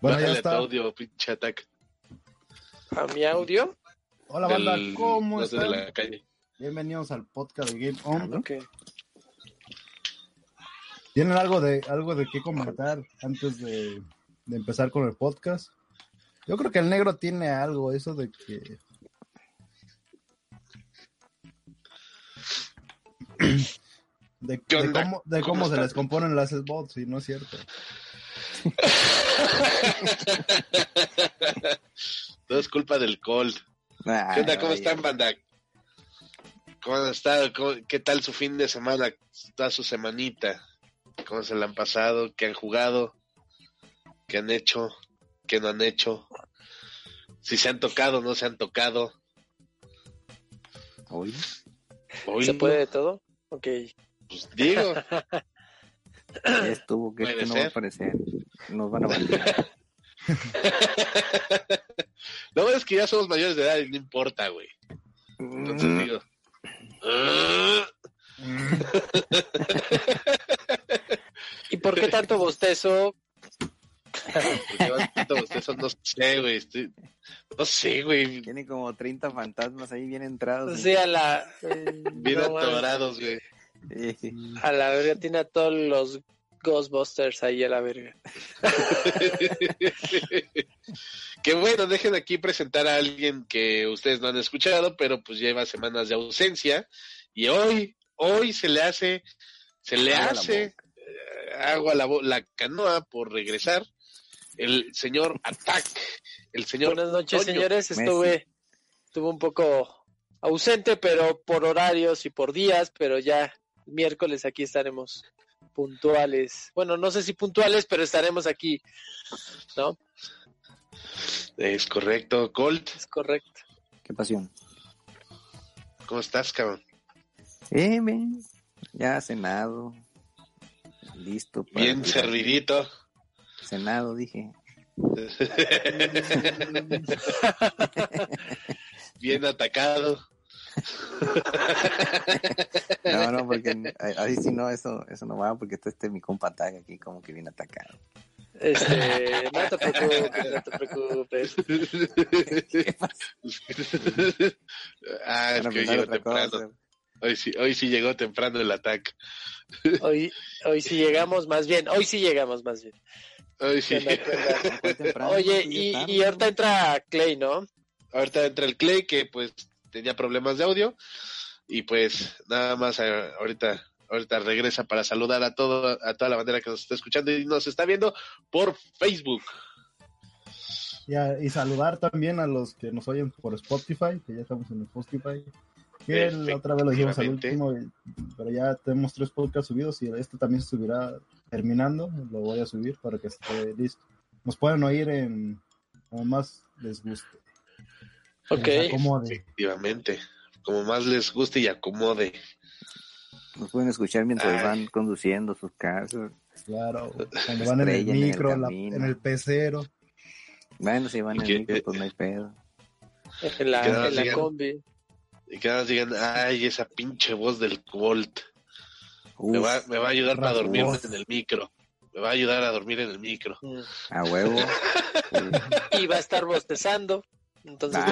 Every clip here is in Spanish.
Bueno, ya está. audio, pinche ataque. ¿A mi audio? Hola, banda, ¿cómo están? De la calle. Bienvenidos al podcast de Game On. Okay. ¿Tienen algo de algo de qué comentar antes de, de empezar con el podcast? Yo creo que el negro tiene algo, eso de que de, cómo, de cómo, se les componen las bots, y no es cierto. Todo es culpa del Cold. ¿Qué onda? ¿Cómo están, banda? ¿Cómo han estado? ¿Qué tal su fin de semana? Toda su semanita. ¿Cómo se la han pasado? ¿Qué han jugado? ¿Qué han hecho? ¿Qué no han hecho? Si se han tocado, no se han tocado. ¿Hoy? ¿Se puede de todo? Ok. Pues digo. estuvo, que esto no va a aparecer. Nos van a abandonar. no, es que ya somos mayores de edad y no importa, güey. Entonces mm. digo. ¿Y por qué tanto bostezo? bostezo? No sé, güey. No sé, güey. Tiene como 30 fantasmas ahí bien entrados. Sí, a la. bien atorados, güey. A la verga tiene a todos los Ghostbusters ahí a la verga. Qué bueno, dejen aquí presentar a alguien que ustedes no han escuchado, pero pues lleva semanas de ausencia y hoy, hoy se le hace, se le hace eh, agua la, la canoa por regresar. El señor Attack, el señor. Buenas noches, señores. Estuve, estuve un poco ausente, pero por horarios y por días, pero ya miércoles aquí estaremos puntuales. Bueno, no sé si puntuales, pero estaremos aquí, ¿no? Es correcto, Colt. Es correcto. Qué pasión. ¿Cómo estás, cabrón? Eh, bien. Ya cenado. Listo. bien servidito. Cenado, dije. bien atacado. no, no, porque ahí sí no, eso, eso no va, porque está este mi compa tag aquí como que viene atacado. Este, no te preocupes, no te preocupes. ah, es que llegó temprano. Hoy sí, hoy sí llegó temprano el ataque. Hoy, hoy sí llegamos más bien, hoy sí llegamos más bien. Hoy sí. Oye, y, y ahorita entra Clay, ¿no? Ahorita entra el Clay que pues tenía problemas de audio y pues nada más eh, ahorita ahorita regresa para saludar a todo a toda la bandera que nos está escuchando y nos está viendo por Facebook. y saludar también a los que nos oyen por Spotify, que ya estamos en Spotify. Que la otra vez lo dijimos al último, pero ya tenemos tres podcasts subidos y este también se subirá terminando. Lo voy a subir para que esté listo. Nos pueden oír en como más les guste. Ok. Efectivamente. Como más les guste y acomode. Nos pueden escuchar mientras van conduciendo sus casas. Claro, cuando van en el micro, en el, pecero. Bueno, si van en el micro, pues no hay pedo. En la, en la combi. Y que nos digan, ay, esa pinche voz del Colt. Me va, me va a ayudar para dormir en el micro. Me va a ayudar a dormir en el micro. Mm. A huevo. y va a estar bostezando. Entonces,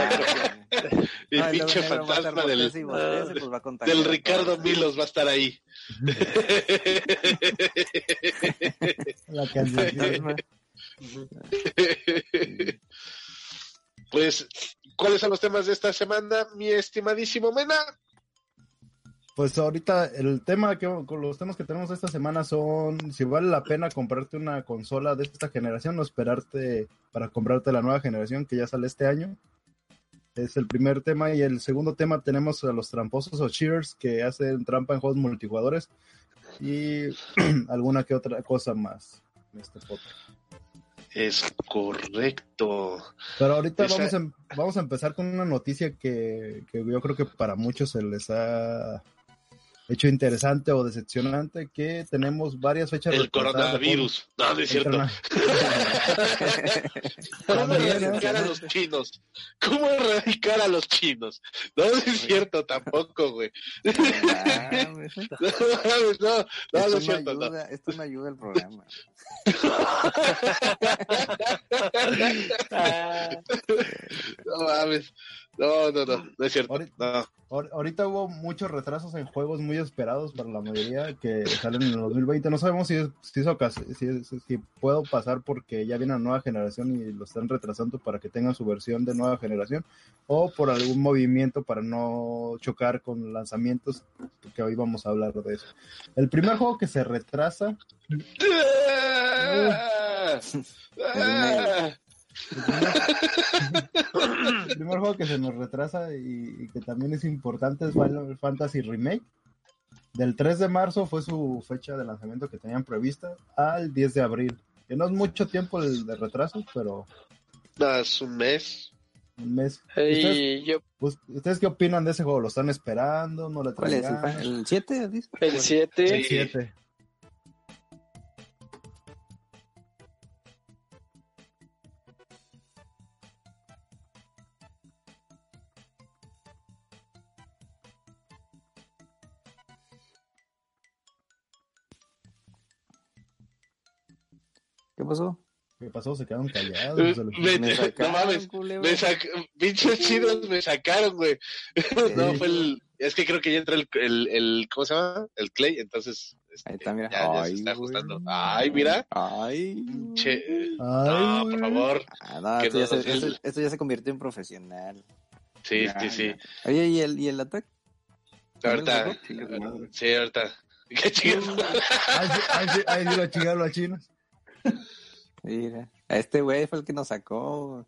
el pinche fantasma del, del Ricardo Milos va a estar ahí. La pues, ¿cuáles son los temas de esta semana, mi estimadísimo Mena? Pues ahorita el tema que con los temas que tenemos esta semana son si vale la pena comprarte una consola de esta generación o esperarte para comprarte la nueva generación que ya sale este año. Es el primer tema y el segundo tema tenemos a los tramposos o cheers que hacen trampa en juegos multijugadores. y alguna que otra cosa más en este podcast. Es correcto. Pero ahorita vamos, a, em, vamos a empezar con una noticia que, que yo creo que para muchos se les ha hecho interesante o decepcionante que tenemos varias fechas. El coronavirus. No, no es cierto. ¿Cómo erradicar a los chinos? ¿Cómo erradicar a los chinos? No, no es cierto tampoco, güey. No, no, no, no es cierto. Ayuda, Esto me ayuda al programa. no mames. No, no, no, no es cierto. Ahorita, hubo muchos retrasos en juegos muy esperados para la mayoría que salen en el 2020. No sabemos si, si, si, si, puedo pasar porque ya viene la nueva generación y lo están retrasando para que tengan su versión de nueva generación o por algún movimiento para no chocar con lanzamientos que hoy vamos a hablar de eso. El primer juego que se retrasa... primer juego que se nos retrasa y, que también es importante es Final Fantasy Remake. Del 3 de marzo fue su fecha de lanzamiento que tenían prevista al 10 de abril. Que no es mucho tiempo el de retraso, pero... es un mes. Un mes. Pues, ¿Ustedes, qué opinan de ese juego? ¿Lo están esperando? ¿No le ¿Cuál es? ¿El 7? El 7. El 7. Pasó? ¿Qué pasó? Se quedaron callados. me, me sacaron, no mames, me sac... pinches chidos me sacaron, güey. no, fue el... Es que creo que ya entra el, el, el ¿cómo se llama? El Clay, entonces... Este, Ahí está, mira. Ya, ya Ay, se está ajustando. Ay, mira. Ay. Che. Ay, no, por favor. Ah, no, esto, ya se, esto, esto, ya se convirtió en profesional. Sí, sí, sí. Oye, ¿y el, y el ataque? Ahorita. Sí, ahorita. ¿Qué chingados? Ay, sí, lo chingaron los chinos. Mira, este güey fue el que nos sacó.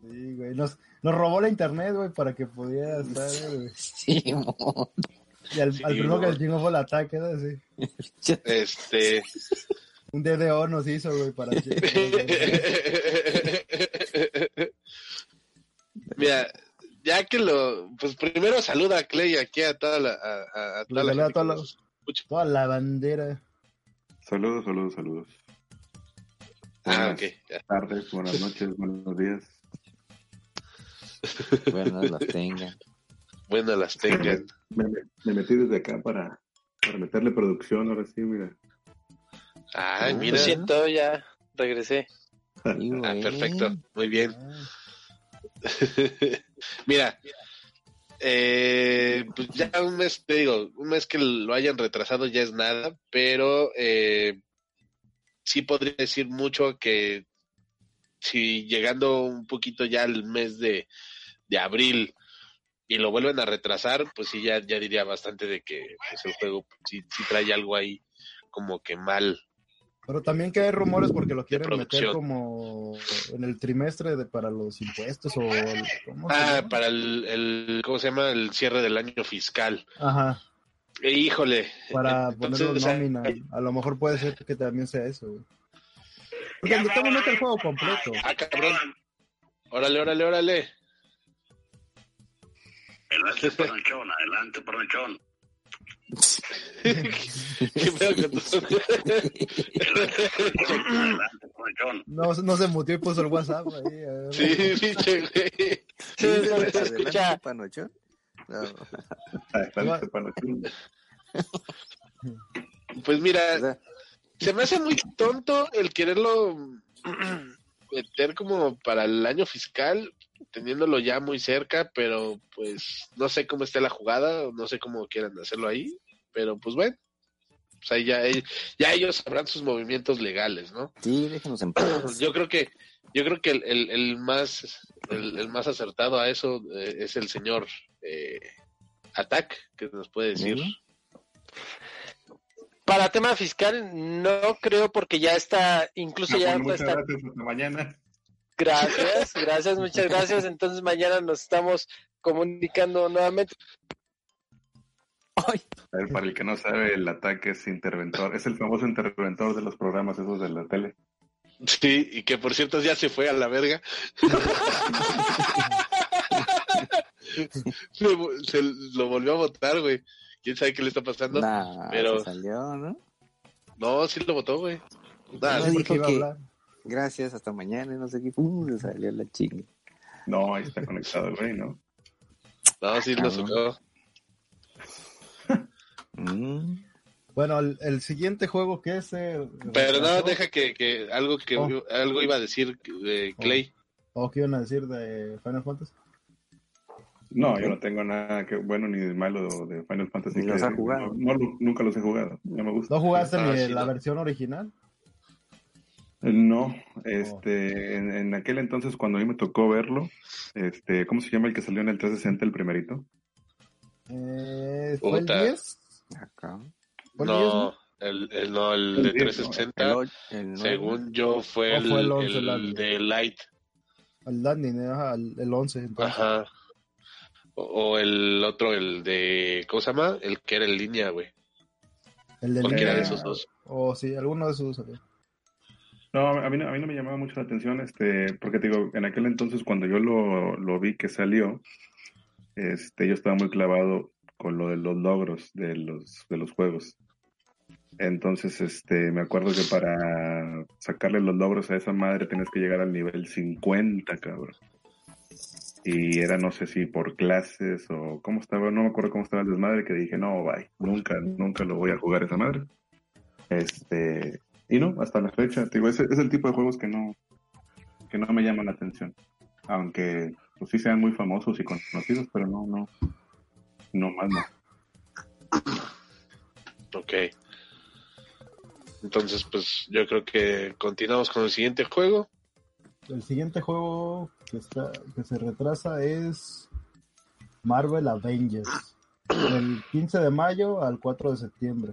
Sí, güey, nos, nos robó la internet, güey, para que pudiera estar, güey. Sí, Y al, sí, al primero que le chingó fue el ataque, ¿no? Sí. Este. Un DDO nos hizo, güey, para. Mira, ya que lo. Pues primero saluda a Clay aquí a toda la. A, a toda, la, toda, la, toda la bandera. Saludos, saludos, saludos. Ah, ok. Buenas tardes, buenas noches, buenos días. Buenas las tengan. Buenas las tengan. Me, me, metí desde acá para, para meterle producción, ahora sí, mira. Ay, mira. Lo siento, ya regresé. ah, perfecto, muy bien. mira, eh, pues ya un mes, te digo, un mes que lo hayan retrasado ya es nada, pero eh, sí podría decir mucho que si llegando un poquito ya al mes de, de abril y lo vuelven a retrasar, pues sí, ya, ya diría bastante de que pues, el juego sí, sí trae algo ahí como que mal. Pero también que hay rumores porque lo quieren meter como en el trimestre de, para los impuestos o... ¿cómo ah, para el, el, ¿cómo se llama? El cierre del año fiscal. Ajá. Eh, híjole. Para ponerlo nómina. A lo mejor puede ser que también sea eso, güey. Porque el mete el juego completo. Ah, cabrón. Órale, órale, órale. Adelante, Panochón, adelante, Panochón. ¿Qué pedo con tu No, no se mutió y puso el WhatsApp ahí. Sí, pinche güey. Sí, se escucha. Panochón? Pues mira, se me hace muy tonto el quererlo meter como para el año fiscal, teniéndolo ya muy cerca, pero pues no sé cómo esté la jugada, no sé cómo quieran hacerlo ahí, pero pues bueno. Pues ahí ya, ya ellos sabrán sus movimientos legales, ¿no? Sí, déjenos en paz. Yo creo que yo creo que el, el, el más el, el, más acertado a eso eh, es el señor eh, Attack, que nos puede decir. Para tema fiscal, no creo porque ya está, incluso ya muchas está... gracias, hasta mañana. Gracias, gracias, muchas gracias. Entonces mañana nos estamos comunicando nuevamente. Ay. A ver, para el que no sabe, el ataque es interventor. Es el famoso interventor de los programas esos de la tele. Sí, y que por cierto ya se fue a la verga. se, lo volvió a votar, güey. ¿Quién sabe qué le está pasando? pero salió, ¿no? No, sí lo votó, güey. gracias, hasta mañana, no sé qué. Uh, salió la chinga. No, ahí está conectado güey, ¿no? No, sí lo sacó. Mm. Bueno, el, siguiente juego que es... Eh, Pero no, deja que, que algo que oh. algo iba a decir de Clay. ¿O qué iban a decir de Final Fantasy? No, yo no tengo nada que bueno ni de malo de Final Fantasy. ¿Ni los ha jugado? No, nunca los he jugado. No me gusta. ¿No jugaste ah, ni la versión original? Eh, no, este, en, aquel entonces cuando a mí me tocó verlo, este, ¿cómo se llama el que salió en el 360, el primerito? Eh, ¿Fue el 10? Acá. No, el, el, no, el, de 360, según yo, fue, el, el, de Light. El Landing, el 11. Entonces. Ajá. O, el otro, el de. ¿Cómo se llama? El que era en línea, güey. El de Cualquiera de esos dos. O sí, alguno de esos dos. No, a mí, a mí no me llamaba mucho la atención, este, porque te digo, en aquel entonces cuando yo lo, lo vi que salió, este, yo estaba muy clavado con lo de los logros de los, de los juegos. Entonces, este, me acuerdo que para sacarle los logros a esa madre tenías que llegar al nivel 50, cabrón y era no sé si por clases o cómo estaba, no me acuerdo cómo estaba el desmadre, que dije, no, bye, nunca, nunca lo voy a jugar esa madre. Este, y no, hasta la fecha, digo, es, es el tipo de juegos que no, que no me llaman la atención. Aunque, pues sí sean muy famosos y conocidos, pero no, no, no más no. Ok. Entonces, pues yo creo que continuamos con el siguiente juego. El siguiente juego que, está, que se retrasa es Marvel Avengers. Del 15 de mayo al 4 de septiembre.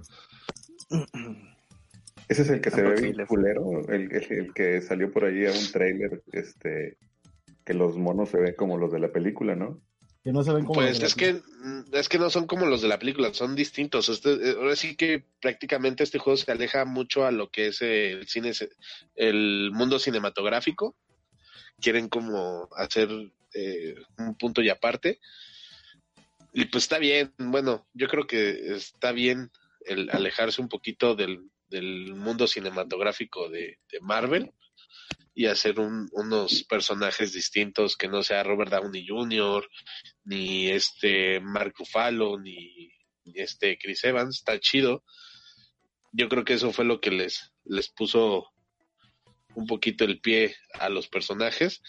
Ese es el que se ve bien culero, el, el, que salió por ahí a un trailer, este, que los monos se ven como los de la película, ¿no? Que no se ven como Pues es que, es que no son como los de la película, son distintos. Este, eh, ahora sí que prácticamente este juego se aleja mucho a lo que es el cine, el mundo cinematográfico quieren como hacer eh, un punto y aparte. Y pues está bien, bueno, yo creo que está bien el alejarse un poquito del, mundo cinematográfico de, Marvel y hacer unos personajes distintos que no sea Robert Downey Jr., ni este Mark Ruffalo, ni, ni este Chris Evans, está chido. Yo creo que eso fue lo que les, les puso un poquito el pie a los personajes.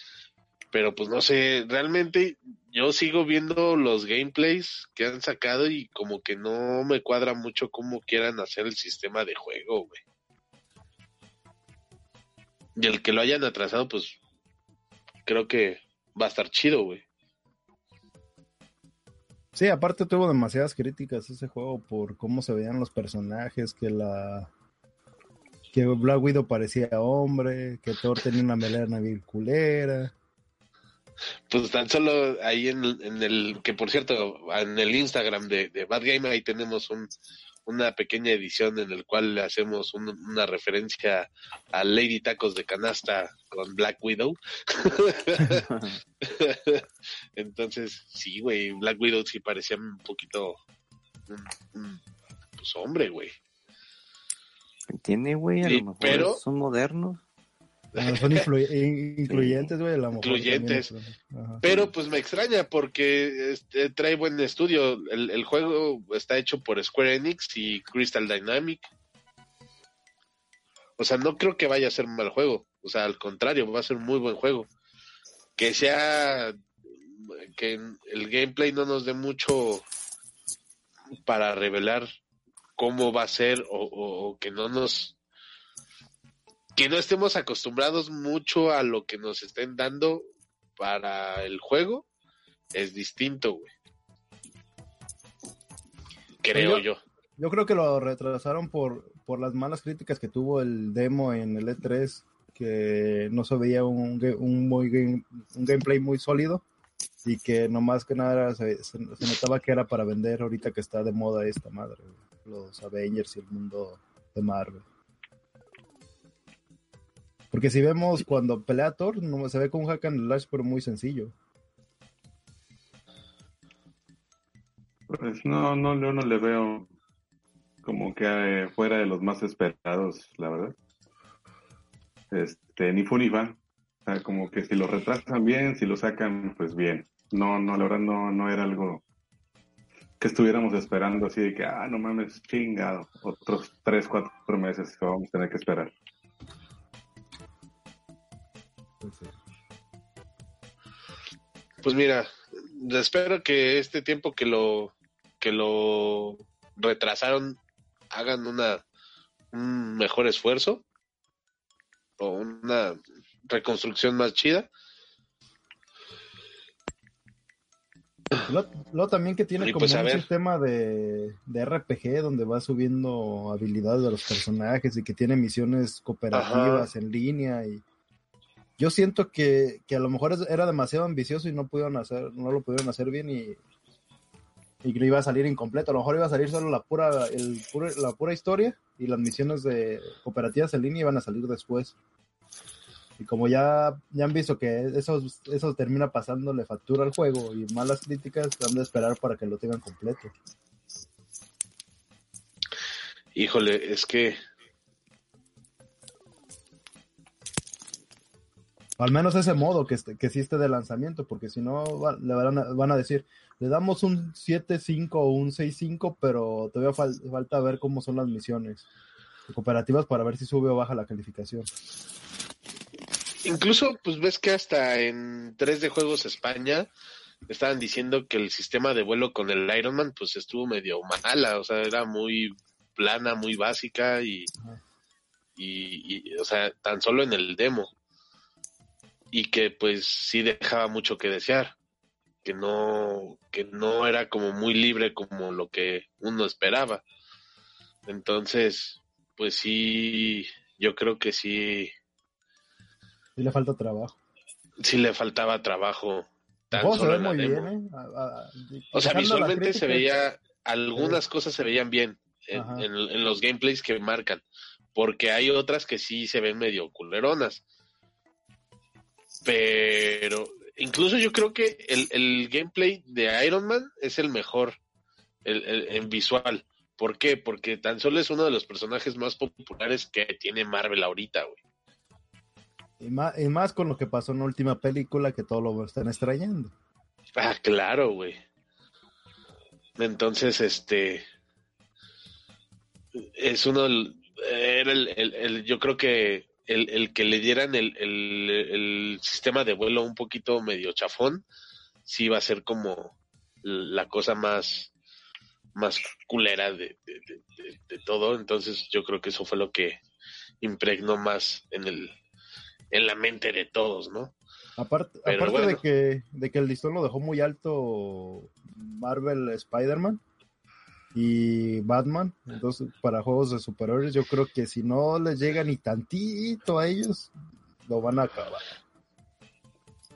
Pero pues no sé, realmente yo sigo viendo los gameplays que han sacado y como que no me cuadra mucho cómo quieran hacer el sistema de juego, güey. Y el que lo hayan atrasado, pues creo que va a estar chido, güey. Sí, aparte tuvo demasiadas críticas ese juego por cómo se veían los personajes, que la que Black Widow parecía hombre, que Thor tenía una melena bien culera. Pues tan solo ahí en, el, que por cierto, en el Instagram de, Bad Game ahí tenemos una pequeña edición en el cual le hacemos una referencia a Lady Tacos de Canasta con Black Widow. Entonces, sí, güey, Black Widow sí parecía un poquito, pues hombre, güey. Tiene, güey, a lo mejor pero, son modernos. Son incluyentes, güey, Incluyentes. pero pues me extraña porque este, trae buen estudio. El, el, juego está hecho por Square Enix y Crystal Dynamic. O sea, no creo que vaya a ser un mal juego. O sea, al contrario, va a ser un muy buen juego. Que sea. que el gameplay no nos dé mucho para revelar cómo va a ser o, que no nos que no estemos acostumbrados mucho a lo que nos estén dando para el juego es distinto, güey. Creo yo, yo. creo que lo retrasaron por, por las malas críticas que tuvo el demo en el E3, que no se veía un, un, muy un gameplay muy sólido. y que nomás que nada se, notaba que era para vender ahorita que está de moda esta madre, los Avengers y el mundo de Marvel. Porque si vemos cuando pelea Thor, no, se ve con un hack and slash, pero muy sencillo. Pues no, no, yo no le veo como que eh, fuera de los más esperados, la verdad. Este, ni fu ni fa. como que si lo retrasan bien, si lo sacan, pues bien. No, no, la verdad no, no era algo que estuviéramos esperando así de que, ah, no mames, chingado, otros tres, cuatro meses que vamos a tener que esperar. Pues mira, espero que este tiempo que lo que lo retrasaron hagan una un mejor esfuerzo o una reconstrucción más chida. Luego, también que tiene como pues, un sistema de, de, RPG donde va subiendo habilidades de los personajes y que tiene misiones cooperativas en línea y yo siento que, que, a lo mejor era demasiado ambicioso y no pudieron hacer, no lo pudieron hacer bien y, y iba a salir incompleto. A lo mejor iba a salir solo la pura, el, la pura historia y las misiones de cooperativas en línea iban a salir después. Y como ya, ya han visto que eso, eso termina pasándole factura al juego y malas críticas, han de esperar para que lo tengan completo. Híjole, es que al menos ese modo que, que existe de lanzamiento, porque si no le van a, van a decir, le damos un 7-5 o un 6-5, pero todavía falta ver cómo son las misiones cooperativas para ver si sube o baja la calificación. Incluso, pues ves que hasta en 3 de Juegos España estaban diciendo que el sistema de vuelo con el Ironman pues estuvo medio mala, o sea, era muy plana, muy básica y, y, y, o sea, tan solo en el demo y que pues sí dejaba mucho que desear, que no, que no era como muy libre como lo que uno esperaba. Entonces, pues sí, yo creo que sí. Sí le falta trabajo. Sí le faltaba trabajo. Tan se ve muy bien, ¿eh? o sea, visualmente se veía, algunas cosas se veían bien en, en, los gameplays que marcan, porque hay otras que sí se ven medio culeronas pero incluso yo creo que el, el gameplay de Iron Man es el mejor el, en visual. ¿Por qué? Porque tan solo es uno de los personajes más populares que tiene Marvel ahorita, güey. Y más, y más con lo que pasó en la última película que todo lo están extrañando. Ah, claro, güey. Entonces, este es uno era el, el, yo creo que el, el que le dieran el, el, sistema de vuelo un poquito medio chafón, sí va a ser como la cosa más, más culera de, de, todo. Entonces yo creo que eso fue lo que impregnó más en el en la mente de todos, ¿no? Aparte, aparte de, que, de que el listón lo dejó muy alto Marvel Spider-Man, y Batman. Entonces, para juegos de superhéroes, yo creo que si no les llega ni tantito a ellos, lo van a acabar.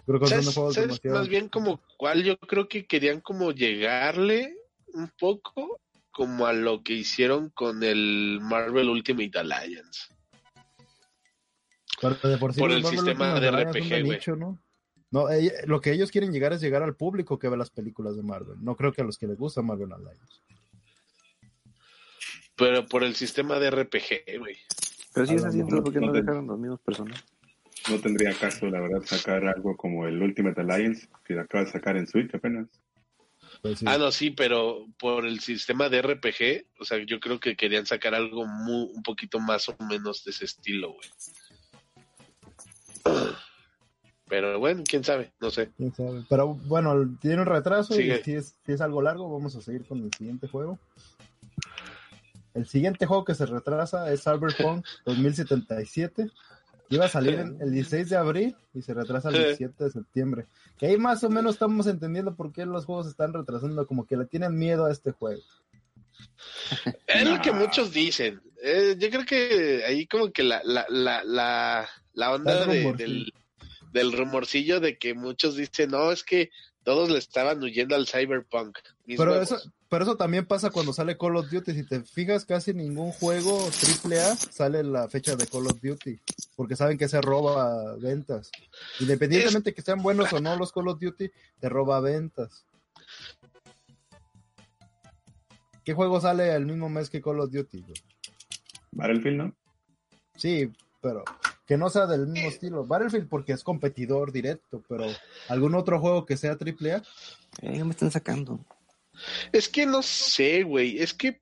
Creo que son juegos demasiado... Más bien como cual yo creo que querían como llegarle un poco como a lo que hicieron con el Marvel Ultimate Alliance. por, el sistema de RPG, ¿no? No, lo que ellos quieren llegar es llegar al público que ve las películas de Marvel. No creo que a los que les gusta Marvel Alliance. Pero por el sistema de RPG, güey. Pero si es así, entonces, ¿por qué no dejaron los mismos personajes? No tendría caso, la verdad, sacar algo como el Ultimate Alliance, que acaba de sacar en Switch apenas. Pues ah, no, sí, pero por el sistema de RPG, o sea, yo creo que querían sacar algo muy, un poquito más o menos de ese estilo, güey. Pero bueno, quién sabe, no sé. ¿Quién sabe? Pero bueno, tiene un retraso y si es, si es algo largo, vamos a seguir con el siguiente juego. El siguiente juego que se retrasa es Cyberpunk 2077. Iba a salir el 16 de abril y se retrasa el 17 de septiembre. Que ahí más o menos estamos entendiendo por qué los juegos están retrasando, como que le tienen miedo a este juego. Es lo que muchos dicen. Eh, yo creo que ahí como que la, la, la, la, onda del, del rumorcillo de que muchos dicen, no, es que Todos le estaban huyendo al Cyberpunk. Pero eso, pero eso también pasa cuando sale Call of Duty. Si te fijas, casi ningún juego AAA sale la fecha de Call of Duty. Porque saben que se roba ventas. Independientemente de que sean buenos o no los Call of Duty, te roba ventas. ¿Qué juego sale al mismo mes que Call of Duty? Battlefield, ¿no? Sí, pero que no sea del mismo estilo. Battlefield porque es competidor directo, pero algún otro juego que sea AAA. Eh, me están sacando. Es que no sé, güey. Es que.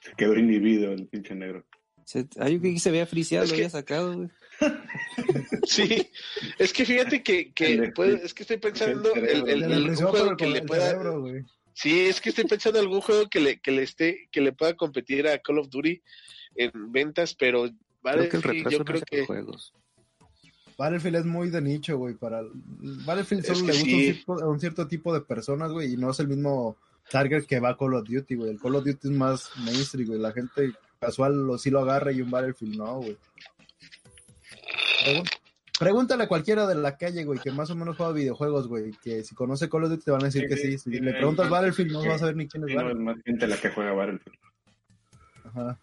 Se quedó inhibido el pinche negro. Se, ay, que se había friseado, lo había sacado, güey. sí, es que fíjate que, que es que estoy pensando el, el, el, juego que le pueda. sí, es que estoy pensando en algún juego que le, que le esté, que le pueda competir a Call of Duty en ventas, pero vale, yo creo que juegos. Battlefield es muy de nicho, güey. Para Battlefield solo le gusta un, cierto, tipo de personas, güey, y no es el mismo target que va a Call of Duty, güey. El Call of Duty es más mainstream, güey. La gente casual lo, sí lo agarra y un Battlefield no, güey. Pregúntale a cualquiera de la calle, güey, que más o menos juega videojuegos, güey, que si conoce Call of Duty te van a decir que sí. Si le preguntas Battlefield, no vas a saber ni quién es Battlefield. No, es más gente la que juega Battlefield. Ajá.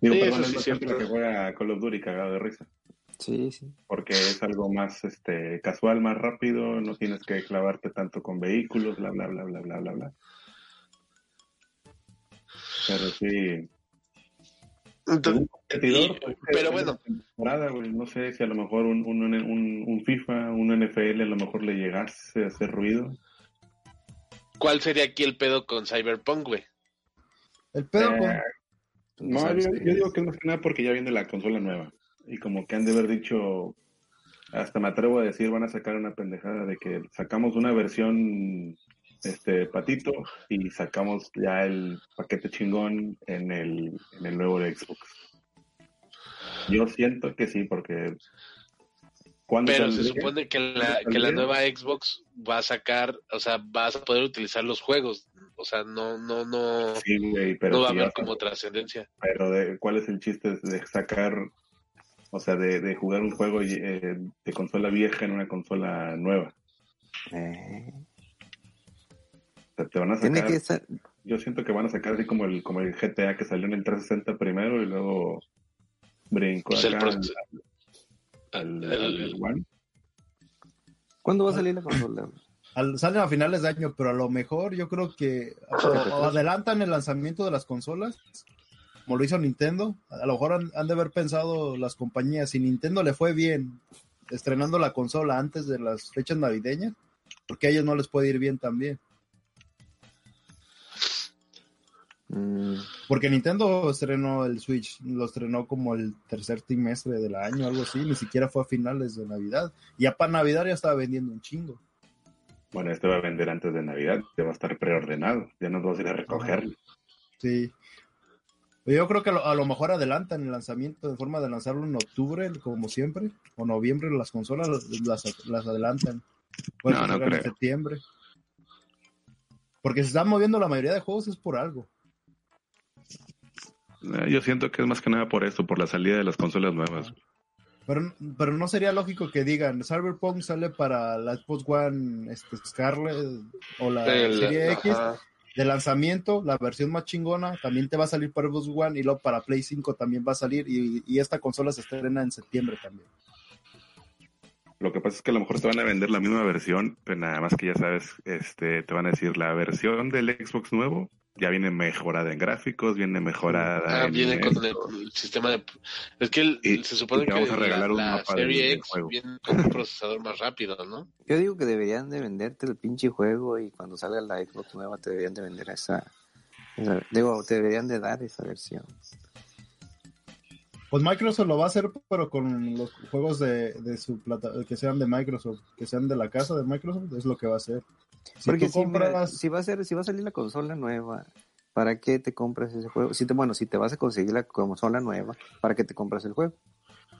Digo, sí, perdón, es más gente la que juega Call of Duty cagado de risa. Sí, sí. Porque es algo más este casual, más rápido, no tienes que clavarte tanto con vehículos, bla, bla, bla, bla, bla, bla, bla. Pero sí. Entonces, pero bueno. no sé si a lo mejor un, un, un, un, FIFA, un NFL, a lo mejor le llegase a hacer ruido. ¿Cuál sería aquí el pedo con Cyberpunk, güey? El pedo con... Eh, no, yo, yo, digo que no es nada porque ya viene la consola nueva y como que han de haber dicho, hasta me atrevo a decir, van a sacar una pendejada de que sacamos una versión este patito y sacamos ya el paquete chingón en el, en el nuevo de Xbox. Yo siento que sí, porque pero se supone que la, que la nueva Xbox va a sacar, o sea, vas a poder utilizar los juegos, o sea, no, no, no, pero no va a haber como trascendencia. Pero de, ¿cuál es el chiste de sacar o sea, de, de jugar un juego eh, de consola vieja en una consola nueva. Eh. te van a sacar. Yo siento que van a sacar así como el, como el GTA que salió en el 360 primero y luego brincó pues acá al, al, One. ¿Cuándo va a salir la consola? salen a finales de año, pero a lo mejor yo creo que adelantan el lanzamiento de las consolas como lo hizo Nintendo. A lo mejor han, de haber pensado las compañías, si Nintendo le fue bien estrenando la consola antes de las fechas navideñas, porque a ellos no les puede ir bien también. Mm. Porque Nintendo estrenó el Switch, lo estrenó como el tercer trimestre del año, algo así, ni siquiera fue a finales de Navidad. Y ya para Navidad ya estaba vendiendo un chingo. Bueno, este va a vender antes de Navidad, ya va a estar preordenado, ya no vas a ir a recogerlo. Sí, yo creo que a lo, mejor adelantan el lanzamiento de forma de lanzarlo en octubre, como siempre, o noviembre, las consolas las, las adelantan. no, no creo. En septiembre. Porque se están moviendo la mayoría de juegos es por algo. Eh, yo siento que es más que nada por eso, por la salida de las consolas nuevas. Pero, pero no sería lógico que digan, Cyberpunk sale para la Xbox One este, Scarlet o la Serie X de lanzamiento, la versión más chingona, también te va a salir para Xbox One y luego para Play 5 también va a salir y, esta consola se estrena en septiembre también. Lo que pasa es que a lo mejor te van a vender la misma versión, pero nada más que ya sabes, este, te van a decir la versión del Xbox nuevo ya viene mejorada en gráficos, viene mejorada ah, viene con el, sistema de es que se supone que vamos a regalar la, serie X viene con un procesador más rápido, ¿no? Yo digo que deberían de venderte el pinche juego y cuando salga la Xbox nueva te deberían de vender esa, digo, te deberían de dar esa versión. Pues Microsoft lo va a hacer, pero con los juegos de, de su plata, que sean de Microsoft, que sean de la casa de Microsoft, es lo que va a hacer. Porque si, si, va a ser, si va a salir la consola nueva, ¿para qué te compras ese juego? Si te, bueno, si te vas a conseguir la consola nueva, ¿para qué te compras el juego?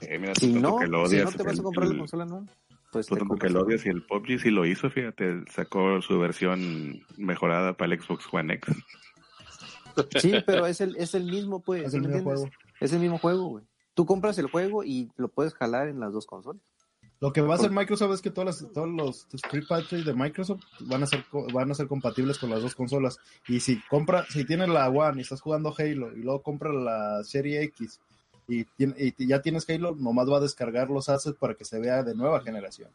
Eh, si, no, si no te vas a comprar la consola nueva, pues te que lo odias y el PUBG sí lo hizo, fíjate, sacó su versión mejorada para el Xbox One X. Sí, pero es el, es el mismo, pues. Es el mismo juego. Es el mismo juego, güey. tú compras el juego y lo puedes jalar en las dos consolas. Lo que va a hacer Microsoft es que todas todos los Street Fighter de Microsoft van a ser van a ser compatibles con las dos consolas. Y si compra, si tienes la One y estás jugando Halo y luego compras la Serie X y, y, ya tienes Halo, nomás va a descargar los assets para que se vea de nueva generación.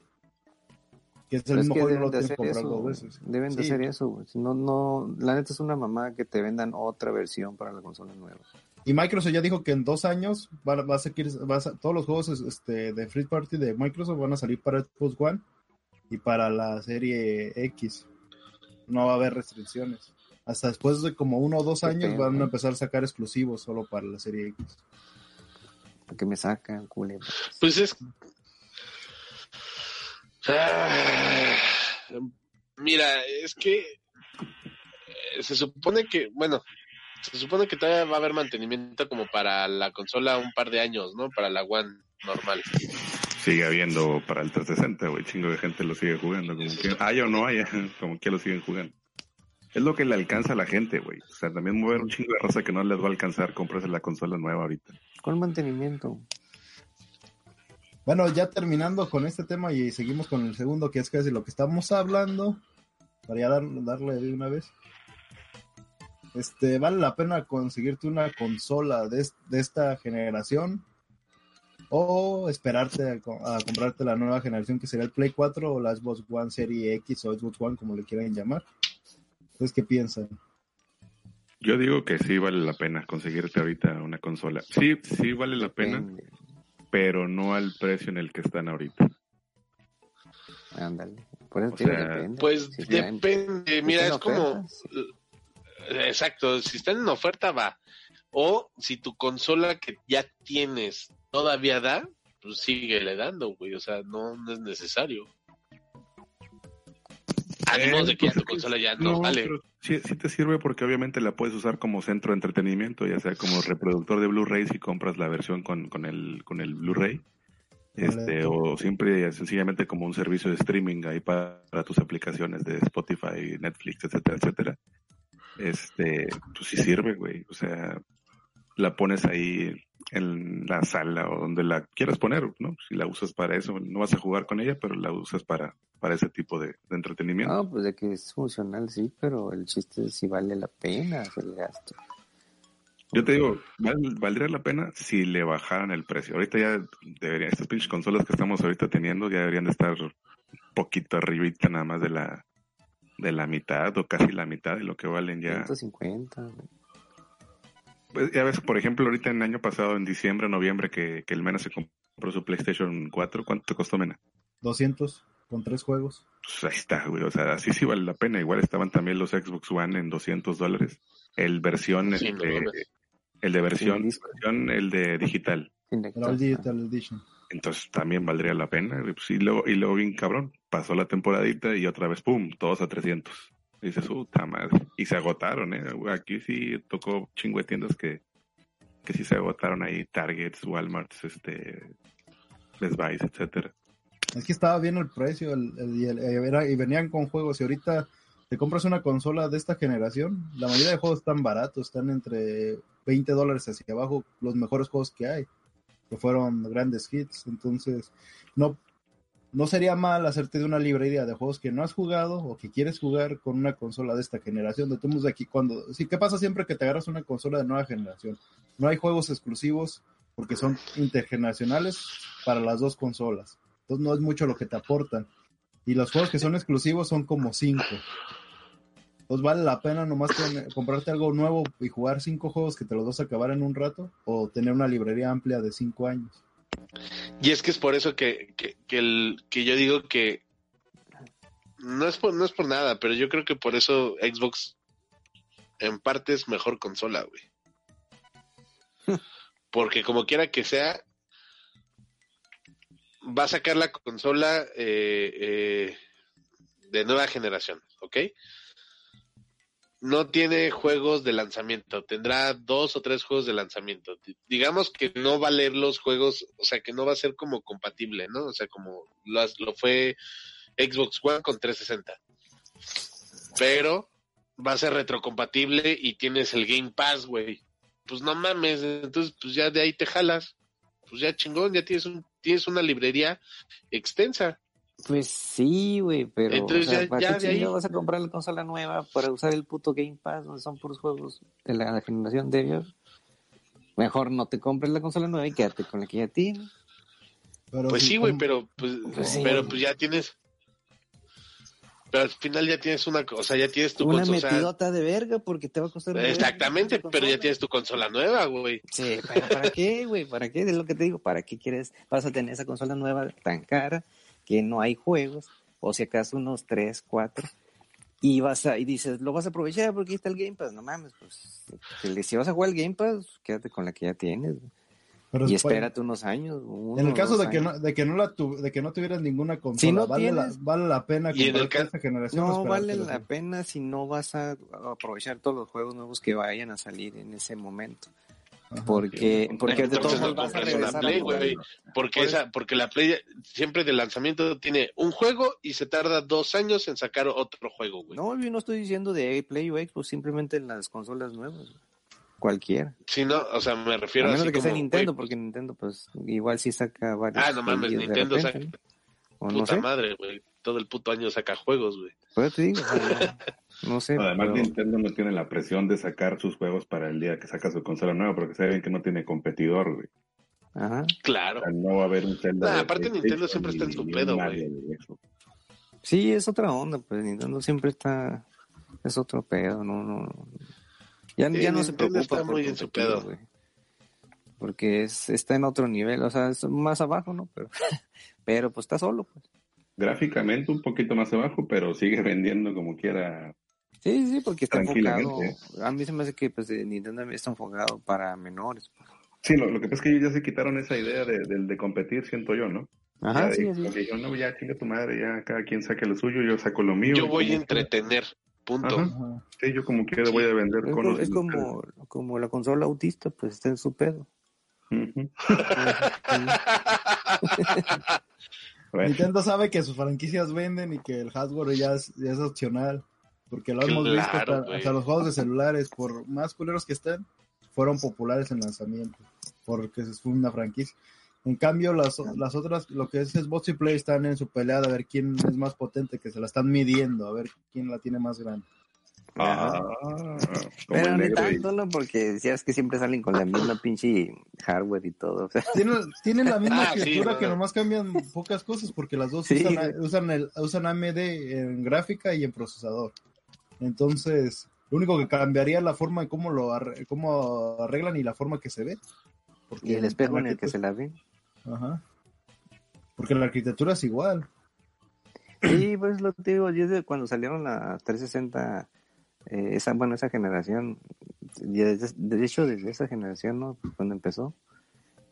Que es el mismo juego no lo tienes que comprar dos veces. Deben de hacer eso, No, no, la neta es una mamá que te vendan otra versión para la consola nueva. Y Microsoft ya dijo que en dos años va, a seguir, va todos los juegos este, de Free Party de Microsoft van a salir para Xbox One y para la serie X. No va a haber restricciones. Hasta después de como uno o dos años van a empezar a sacar exclusivos solo para la serie X. que me sacan, culero. Pues es. Ah, mira, es que eh, se supone que, bueno, se supone que todavía va a haber mantenimiento como para la consola un par de años, ¿no? Para la One normal. Sigue habiendo para el 360, güey. Chingo de gente lo sigue jugando. Como que haya o no haya, como que lo siguen jugando. Es lo que le alcanza a la gente, güey. O sea, también mover un chingo de raza que no les va a alcanzar comprarse la consola nueva ahorita. ¿Cuál mantenimiento? Bueno, ya terminando con este tema y seguimos con el segundo, que es casi lo que estamos hablando, para ya darle de una vez este, ¿vale la pena conseguirte una consola de, esta generación? ¿O esperarte a, comprarte la nueva generación que sería el Play 4 o la Xbox One Serie X o Xbox One, como le quieran llamar? ¿Ustedes qué piensan? Yo digo que sí vale la pena conseguirte ahorita una consola. Sí, sí vale la pena, pero no al precio en el que están ahorita. Ándale. depende. Pues depende. Mira, es como Exacto, si están en oferta va. O si tu consola que ya tienes todavía da, pues síguele dando, güey. O sea, no, es necesario. A eh, de que tu consola ya no, vale. Sí, sí, te sirve porque obviamente la puedes usar como centro de entretenimiento, ya sea como reproductor de Blu-ray si compras la versión con, con el, con el Blu-ray. Este, o siempre sencillamente como un servicio de streaming ahí para, para tus aplicaciones de Spotify, Netflix, etcétera, etcétera este, pues sí sirve, güey. O sea, la pones ahí en la sala o donde la quieras poner, ¿no? Si la usas para eso, no vas a jugar con ella, pero la usas para, para ese tipo de, entretenimiento. No, pues de que es funcional, sí, pero el chiste es si vale la pena el gasto. Yo te digo, valdría la pena si le bajaran el precio. Ahorita ya deberían, estas pinches consolas que estamos ahorita teniendo ya deberían de estar un poquito arribita nada más de la, de la mitad o casi la mitad de lo que valen ya. 150. Pues ya ves, por ejemplo, ahorita en el año pasado, en diciembre, noviembre, que, que el Mena se compró su PlayStation 4, ¿cuánto te costó Mena? 200, con tres juegos. Pues ahí está, güey, o sea, así sí vale la pena. Igual estaban también los Xbox One en 200 dólares. El versión, este, el de versión, el de digital. El Digital Edition. Entonces también valdría la pena. Pues, y, luego, y luego bien cabrón, pasó la temporadita y otra vez, ¡pum!, todos a 300. Dices, puta madre. Y se agotaron, ¿eh? Aquí sí tocó chingo de tiendas que, que sí se agotaron ahí, Targets, Walmarts, este, Best etcétera. Es que estaba bien el precio el, y venían con juegos y ahorita te compras una consola de esta generación, la mayoría de juegos están baratos, están entre 20 dólares hacia abajo, los mejores juegos que hay que fueron grandes hits. Entonces, no, no sería mal hacerte de una librería de juegos que no has jugado o que quieres jugar con una consola de esta generación. De de aquí, cuando, sí, ¿qué pasa siempre que te agarras una consola de nueva generación? No hay juegos exclusivos porque son intergeneracionales para las dos consolas. Entonces no es mucho lo que te aportan. Y los juegos que son exclusivos son como cinco pues vale la pena nomás comprarte algo nuevo y jugar cinco juegos que te los vas a acabar en un rato o tener una librería amplia de cinco años. Y es que es por eso que, que, el, que yo digo que no es, por, no es por nada, pero yo creo que por eso Xbox en parte es mejor consola, güey. Porque como quiera que sea, va a sacar la consola eh, eh, de nueva generación, ¿ok? No tiene juegos de lanzamiento, tendrá dos o tres juegos de lanzamiento. Digamos que no va a leer los juegos, o sea, que no va a ser como compatible, ¿no? O sea, como lo, lo fue Xbox One con 360. Pero va a ser retrocompatible y tienes el Game Pass, güey. Pues no mames, entonces pues ya de ahí te jalas. pues ya chingón, ya tienes, un, tienes una librería extensa. Pues sí, güey, pero Entonces, ya, ¿para qué vas a comprar la consola nueva para usar el puto Game Pass donde son puros juegos de la generación de Mejor no te compres la consola nueva y quédate con la que ya tienes. pues sí, güey, pero pues, pues pero pues ya tienes pero al final ya tienes una, o sea, ya tienes tu una consola. Una metidota de verga porque te va a costar. Exactamente, pero ya tienes tu consola nueva, güey. Sí, pero ¿para qué, güey? ¿Para qué? Es lo que te digo, ¿para qué quieres? Vas a tener esa consola nueva tan cara que no hay juegos, o si acaso unos 3, 4, y vas a, y dices, lo vas a aprovechar porque ahí está el Game Pass, no mames, pues, si vas a jugar el Game Pass, quédate con la que ya tienes, y espérate unos años. en el caso de que, no, de que no la de que no tuvieras ninguna consola, vale, la, vale la pena ¿Y en el esta generación. No vale la pena si no vas a aprovechar todos los juegos nuevos que vayan a salir en ese momento porque porque de todos modos vas a regresar Play, porque esa porque la Play siempre de lanzamiento tiene un juego y se tarda dos años en sacar otro juego güey. no yo no estoy diciendo de Play o Xbox simplemente en las consolas nuevas cualquiera. Sí no o sea me refiero a menos de que sea Nintendo porque Nintendo pues igual sí saca varios ah no mames Nintendo saca puta madre güey todo el puto año saca juegos güey. Pues te digo No sé. Además, Nintendo no tiene la presión de sacar sus juegos para el día que saca su consola nueva, porque saben que no tiene competidor, güey. Ajá. Claro. no va a haber un Zelda. aparte, Nintendo siempre está en su pedo, güey. Sí, es otra onda, pues Nintendo siempre está. Es otro pedo, no, no. Ya, ya no se preocupa. Está muy en su pedo. güey. Porque es, está en otro nivel, o sea, es más abajo, ¿no? Pero, pero pues está solo, pues. Gráficamente un poquito más abajo, pero sigue vendiendo como quiera Sí, sí, porque está enfocado. A mí se me hace que pues, Nintendo está enfocado para menores. Pues. Sí, lo, que pasa es que ellos ya se quitaron esa idea de, de, competir, siento yo, ¿no? Ajá, sí, sí. Porque yo, no, ya chinga tu madre, ya cada quien saque lo suyo, yo saco lo mío. Yo voy a entretener, punto. Sí, yo como quiera voy a vender es, Es como, como la consola autista, pues está en su pedo. Nintendo sabe que sus franquicias venden y que el hardware ya es, ya es opcional. Porque lo hemos visto hasta, los juegos de celulares, por más culeros que estén, fueron populares en lanzamiento, porque es una franquicia. En cambio, las, las otras, lo que es Xbox y Play, están en su pelea a ver quién es más potente, que se la están midiendo, a ver quién la tiene más grande. Ah, pero no tanto, ¿no? Porque decías que siempre salen con la misma pinche hardware y todo. tienen, la misma arquitectura que nomás cambian pocas cosas porque las dos usan, usan, el, usan AMD en gráfica y en procesador. Entonces, lo único que cambiaría es la forma de cómo lo cómo arreglan y la forma que se ve. Porque y el espejo en el que se la ve. Ajá. Porque la arquitectura es igual. Sí, pues lo digo, yo cuando salieron las 360, eh, esa, bueno, esa generación, de hecho desde esa generación, ¿no? Cuando empezó,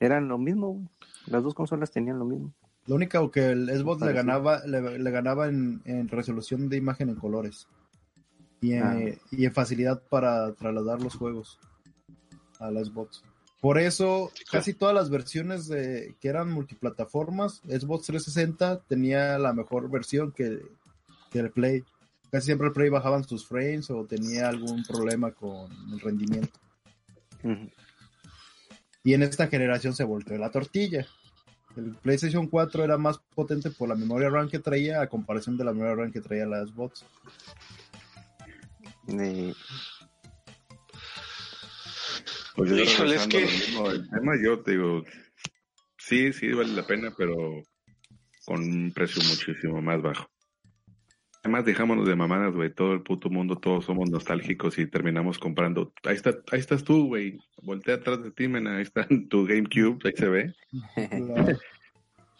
eran lo mismo, las dos consolas tenían lo mismo. Lo único que el Xbox le ganaba, le, ganaba en, resolución de imagen en colores. Ah. y en, facilidad para trasladar los juegos a la Xbox. Por eso, casi todas las versiones de, que eran multiplataformas, Xbox 360 tenía la mejor versión que, el Play. Casi siempre el Play bajaban sus frames o tenía algún problema con el rendimiento. Y en esta generación se volteó la tortilla. El PlayStation 4 era más potente por la memoria RAM que traía a comparación de la memoria RAM que traía la Xbox. Pues es que... El tema yo te digo, sí, sí vale la pena, pero con un precio muchísimo más bajo. Además, dejámonos de mamadas, güey. Todo el puto mundo, todos somos nostálgicos y terminamos comprando. Ahí está, ahí estás tú, güey. Voltea atrás de ti, mena. Ahí está tu GameCube, ahí se ve.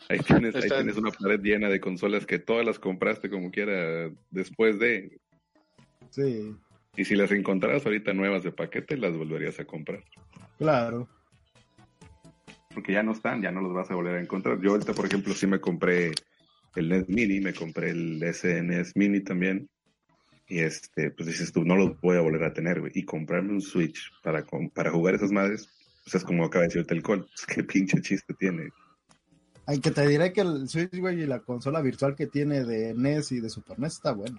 Ahí tienes, ahí tienes una pared llena de consolas que todas las compraste como quiera después de. Sí. Y si las encontraras ahorita nuevas de paquete, las volverías a comprar. Claro. Porque ya no están, ya no los vas a volver a encontrar. Yo ahorita, por ejemplo, sí me compré el NES Mini, me compré el SNES Mini también. Y este, pues dices tú, no los voy a volver a tener, güey. Y comprarme un Switch para, para jugar esas madres, pues es como acaba de decirte el col. Pues qué pinche chiste tiene. Aunque te diré que el Switch, güey, y la consola virtual que tiene de NES y de Super NES está bueno.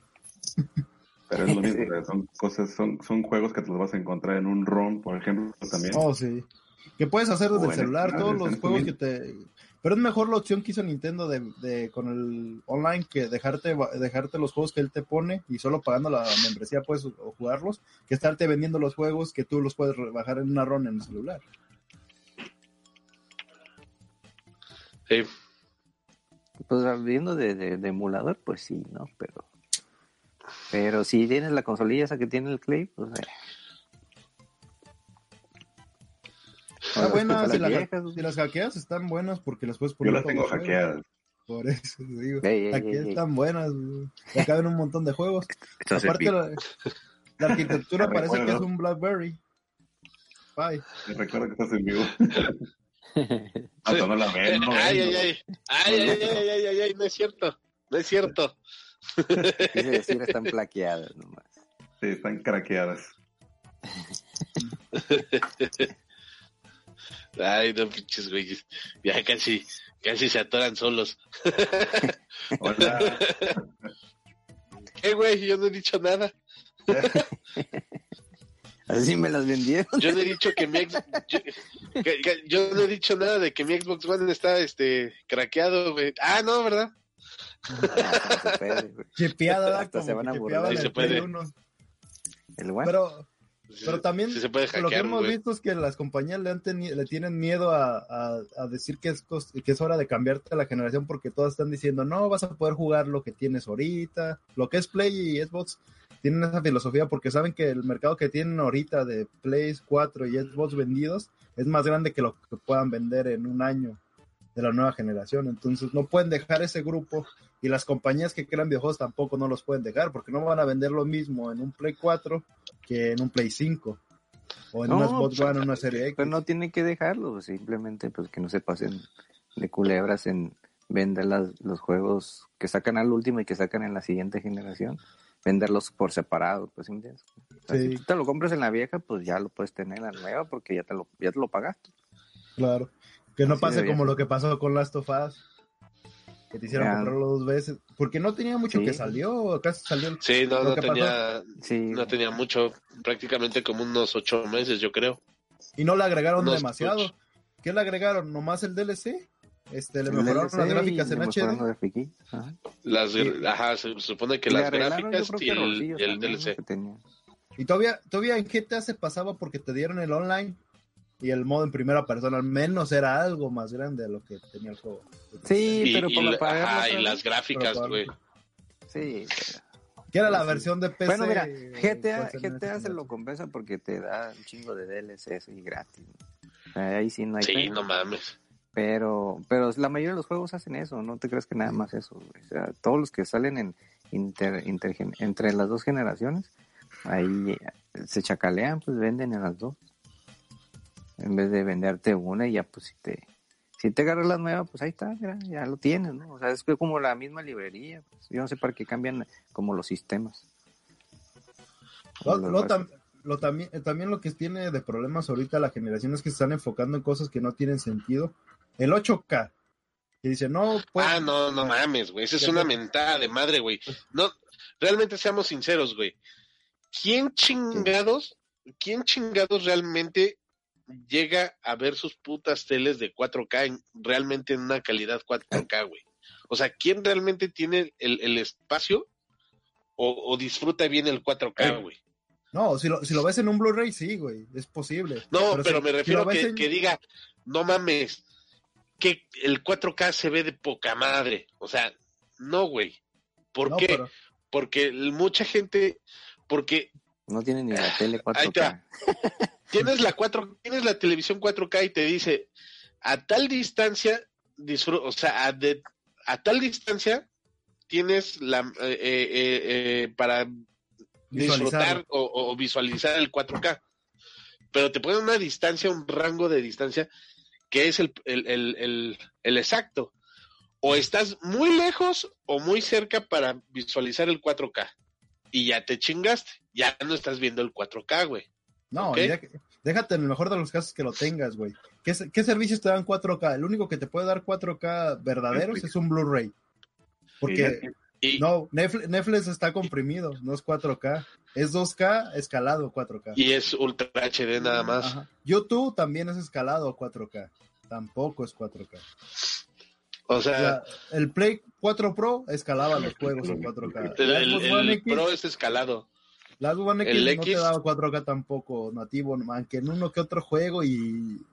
Pero es lo mismo, son cosas, son, son juegos que te los vas a encontrar en un ROM, por ejemplo, también. Oh, sí. Que puedes hacer desde el celular todos los juegos que te... Pero es mejor la opción que hizo Nintendo de, de, con el online que dejarte dejarte los juegos que él te pone y solo pagando la membresía puedes jugarlos, que estarte vendiendo los juegos que tú los puedes bajar en una RON en el celular. Sí. Pues viendo de, de, emulador, pues sí, ¿no? Pero pero si tienes la consolilla esa que tiene el Clay, pues... Eh. Está buena, si, las hackeas están buenas porque las puedes poner. Yo las tengo hackeadas. Por eso te digo. Aquí están buenas. Ya caben un montón de juegos. Aparte, la, la, arquitectura parece que es un Blackberry. Bye. Me recuerda que estás en vivo. no la ven, no ay, ay, ay, ay, ay, ay, ay, ay, ay, no es cierto, no es cierto. Quiere decir, están plaqueadas nomás. Sí, están craqueadas. Ay, no pinches güeyes. Ya casi, casi se atoran solos. Hola. ¿Qué, güey? Yo no he dicho nada. Así me las vendieron. Yo no he dicho que mi ex... yo, no he dicho nada de que mi Xbox One está este craqueado, güey. Ah, no, ¿verdad? Chipeada, Hasta se van a burlar. Se puede. El One. Pero pero también lo que hemos visto es que las compañías le, han le tienen miedo a, a, decir que es, que es hora de cambiarte a la generación porque todas están diciendo, no, vas a poder jugar lo que tienes ahorita. Lo que es Play y Xbox tienen esa filosofía porque saben que el mercado que tienen ahorita de Play 4 y Xbox vendidos es más grande que lo que puedan vender en un año de la nueva generación. Entonces no pueden dejar ese grupo y las compañías que crean videojuegos tampoco no los pueden dejar porque no van a vender lo mismo en un Play 4 que en un Play 5 o en una Xbox One o una serie X. Pero no tienen que dejarlo, simplemente pues que no se pasen de culebras en vender los juegos que sacan al último y que sacan en la siguiente generación venderlos por separado, pues Si tú te lo compras en la vieja, pues ya lo puedes tener en la nueva porque ya te lo, ya te lo pagaste. Claro. Que no pase como lo que pasó con Last of Us. Que te hicieron comprarlo dos veces. Porque no tenía mucho que salió. Acá salió. Sí, no, no tenía, no tenía mucho. Prácticamente como unos ocho meses, yo creo. Y no le agregaron demasiado. ¿Qué le agregaron? ¿Nomás el DLC? Este, le mejoraron las gráficas en HD. Ajá. Las, ajá, se supone que las gráficas y el, el DLC. Y todavía, todavía en GTA se pasaba porque te dieron el online y el modo en primera persona al menos era algo más grande de lo que tenía el juego. Sí, pero por la y las gráficas, güey. Sí. Que era la versión de PC. Bueno, mira, GTA, GTA se lo compensa porque te da un chingo de DLCs y gratis. Ahí sí no hay. Sí, no mames. Pero, pero la mayoría de los juegos hacen eso, no te crees que nada más eso. O sea, todos los que salen en inter, entre las dos generaciones, ahí se chacalean, pues venden en las dos en vez de venderte una y ya pues si te si te agarras la nueva pues ahí está ya lo tienes no o sea es como la misma librería pues, yo no sé para qué cambian como los sistemas. Lo, también también lo que tiene de problemas ahorita la generación es que se están enfocando en cosas que no tienen sentido. El 8K que dice no pues, ah no no mames güey esa es una mentada de madre güey. No realmente seamos sinceros güey. Quién chingados quién chingados realmente llega a ver sus putas teles de 4K en, realmente en una calidad 4K, güey. O sea, ¿quién realmente tiene el, espacio o, disfruta bien el 4K, güey? No, si lo, si lo ves en un Blu-ray, sí, güey, es posible. No, pero, me refiero a que, diga, no mames, que el 4K se ve de poca madre. O sea, no, güey. ¿Por qué? Porque mucha gente, porque... No tiene ni la tele 4K. tienes la cuatro, tienes la televisión 4K y te dice a tal distancia, o sea, a, a tal distancia tienes la eh, eh, eh, para disfrutar o, visualizar el 4K, pero te pone una distancia, un rango de distancia que es el, el, el exacto. O estás muy lejos o muy cerca para visualizar el 4K. Y ya te chingaste. Ya no estás viendo el 4K, güey. No, déjate en el mejor de los casos que lo tengas, güey. ¿Qué, servicios te dan 4K? El único que te puede dar 4K verdaderos es un Blu-ray. Porque... no, Netflix, está comprimido, no es 4K. Es 2K escalado 4K. Y es Ultra HD nada más. YouTube también es escalado 4K. Tampoco es 4K. O sea, el Play 4 Pro escalaba los juegos en 4K. El, Pro es escalado. La One X no te daba 4K tampoco nativo, aunque en uno que otro juego y,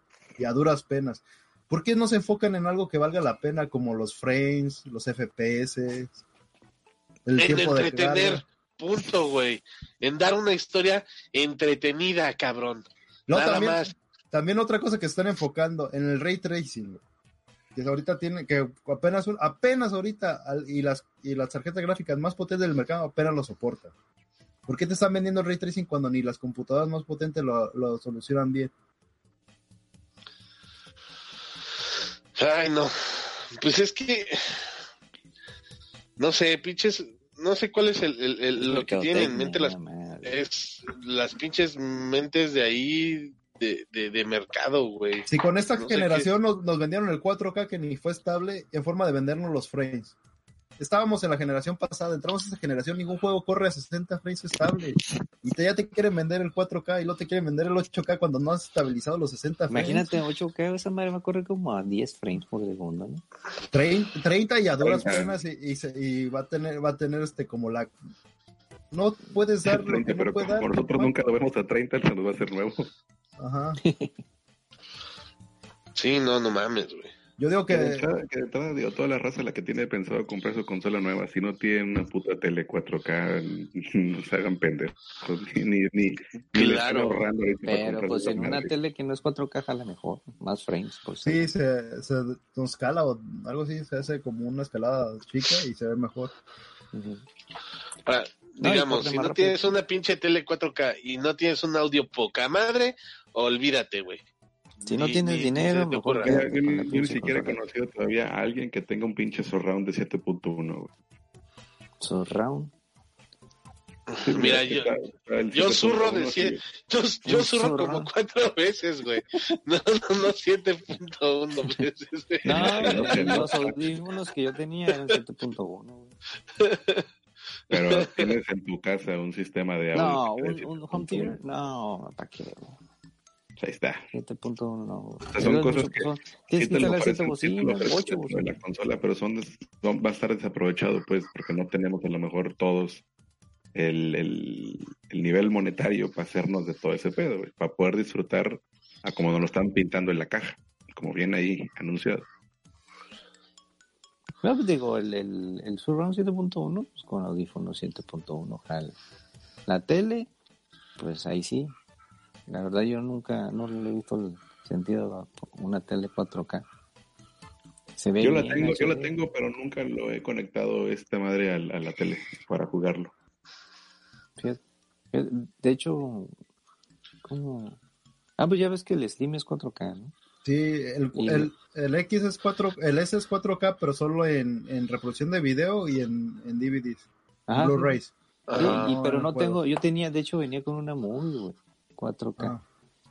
a duras penas. ¿Por qué no se enfocan en algo que valga la pena como los frames, los FPS? El en entretener, punto, güey. En dar una historia entretenida, cabrón. Nada también, más. También otra cosa que están enfocando en el ray tracing que ahorita tiene, que apenas, apenas ahorita, y las, y las tarjetas gráficas más potentes del mercado apenas lo soportan. ¿Por qué te están vendiendo ray tracing cuando ni las computadoras más potentes lo, lo solucionan bien? Ay, no. Pues es que. No sé, pinches. No sé cuál es el, lo que tienen en mente las. Es las pinches mentes de ahí de, de, mercado, güey. Si con esta generación nos, nos, vendieron el 4K que ni fue estable en forma de vendernos los frames. Estábamos en la generación pasada, entramos a esa generación, ningún juego corre a 60 frames estable. Y te, ya te quieren vender el 4K y luego te quieren vender el 8K cuando no has estabilizado los 60 frames. Imagínate 8K, esa madre va a correr como a 10 frames por segundo, ¿no? 30, y a duras penas y, y, va a tener, va a tener este como la no puedes dar lo que pero no dar, nosotros nunca lo vemos a 30, se nos va a hacer nuevo. Ajá. sí, no, no mames, güey. Yo digo que... Que de digo, toda la raza la que tiene pensado comprar su consola nueva, si no tiene una puta tele 4K, no se hagan pendejos. Ni, ni, claro. ahorrando Pero pues en una tele que no es 4K jala mejor, más frames. Por sí, se, se escala o algo así, se hace como una escalada chica y se ve mejor. digamos, si no tienes una pinche tele 4K y no tienes un audio poca madre, olvídate, güey. Si no tienes dinero, mejor yo, ni siquiera he conocido todavía a alguien que tenga un pinche surround de 7.1. ¿Surround? Mira, yo, yo surro de yo, yo surro como cuatro veces, güey. No, no, no 7.1 veces. No, los audífonos que yo tenía eran 7.1, güey. Pero tienes en tu casa un sistema de audio. No, un, un home theater, no, ¿para qué? Ahí está. 7.1 no. son cosas que, tienes que instalar 7 bocinas, 8 bocinas. la consola, pero son, va a estar desaprovechado, pues, porque no tenemos a lo mejor todos el, el, el nivel monetario para hacernos de todo ese pedo, para poder disfrutar a como nos lo están pintando en la caja, como viene ahí anunciado. No, pues digo, el, el, el Surround 7.1, pues con audífono 7.1 La tele, pues ahí sí, la verdad yo nunca, no le he visto el sentido a una tele 4K. Se ve yo la tengo, yo la tengo, pero nunca lo he conectado esta madre a, la tele para jugarlo. De hecho, ¿cómo? Ah, pues ya ves que el Steam es 4K, ¿no? Sí, el, el, el, X es 4, el S es 4K, pero solo en, en reproducción de video y en, en DVDs, Blu-rays. Sí, pero no tengo, yo tenía, de hecho venía con una movie, güey. 4K. Ah.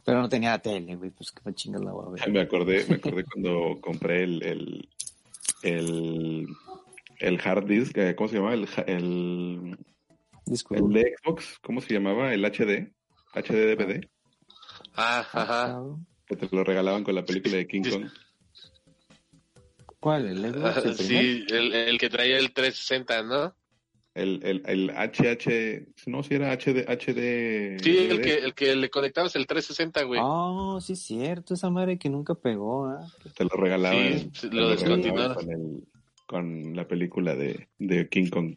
Pero no tenía tele, güey, pues qué chingas la voy a ver. Me acordé, me acordé cuando compré el, el, el, el hard disk, eh, ¿cómo se llama? El, el, el de Xbox, ¿cómo se llamaba? El HD, HD DVD. Ah, ajá. Que te lo regalaban con la película de King Kong. ¿Cuál? ¿El Xbox? sí, el, el que traía el 360, ¿no? El, el, el HH, no, si era HD, HD. Sí, el que, el que le conectabas el 360, güey. Oh, sí, cierto, esa madre que nunca pegó, ¿ah? Te lo regalaban. Sí, lo, descontinuaron. Con, con la película de, de King Kong.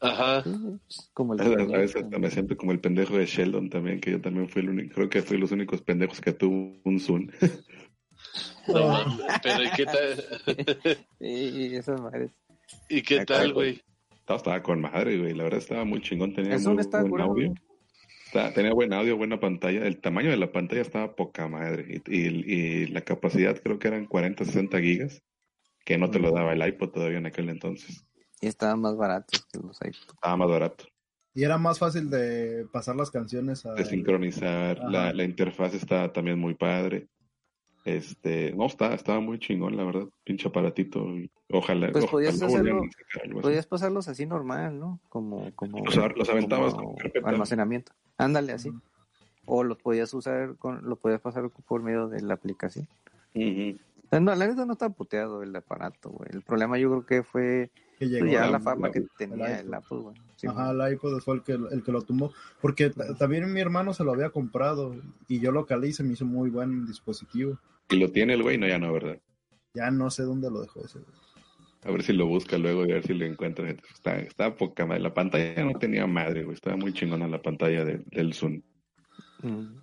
Ajá. como el a veces me siento como el pendejo de Sheldon también, que yo también fui el único, creo que fui los únicos pendejos que tuvo un Zoom. pero ¿y qué tal? sí, esas madres. ¿Y qué tal, güey? Estaba, con madre, güey. La verdad estaba muy chingón. Tenía muy buen audio. tenía buen audio, buena pantalla. El tamaño de la pantalla estaba poca madre. Y, y, la capacidad creo que eran 40, 60 gigas. Que no te lo daba el iPod todavía en aquel entonces. Y estaba más barato que los iPod. Estaba más barato. Y era más fácil de pasar las canciones a... De sincronizar. La, la interfaz estaba también muy padre. Este, no, está, estaba muy chingón, la verdad. Pinche aparatito. Ojalá. Pues ojalá podías, hacerlo, algo así. podías pasarlos así normal, ¿no? Como, como, Los, los aventabas como con carpeta. almacenamiento. Ándale así. O los podías usar, con, los podías pasar por medio de la aplicación. Sea, No, la neta no está puteado el aparato, güey. El problema yo creo que fue Que pues, llegó ya la- la fama la- que tenía el Apple, güey. Sí, Ajá, el iPod fue el que, el que lo tumbó. Porque ta- también mi hermano se lo había comprado y yo lo calé y se me hizo muy buen dispositivo. Y lo tiene el güey, no, ya no, ¿verdad? Ya no sé dónde lo dejó ese. güey. A ver si lo busca luego y a ver si lo encuentra. Está, está poca madre. La pantalla no tenía madre, güey. Estaba muy chingona la pantalla de- del Zoom. Mm.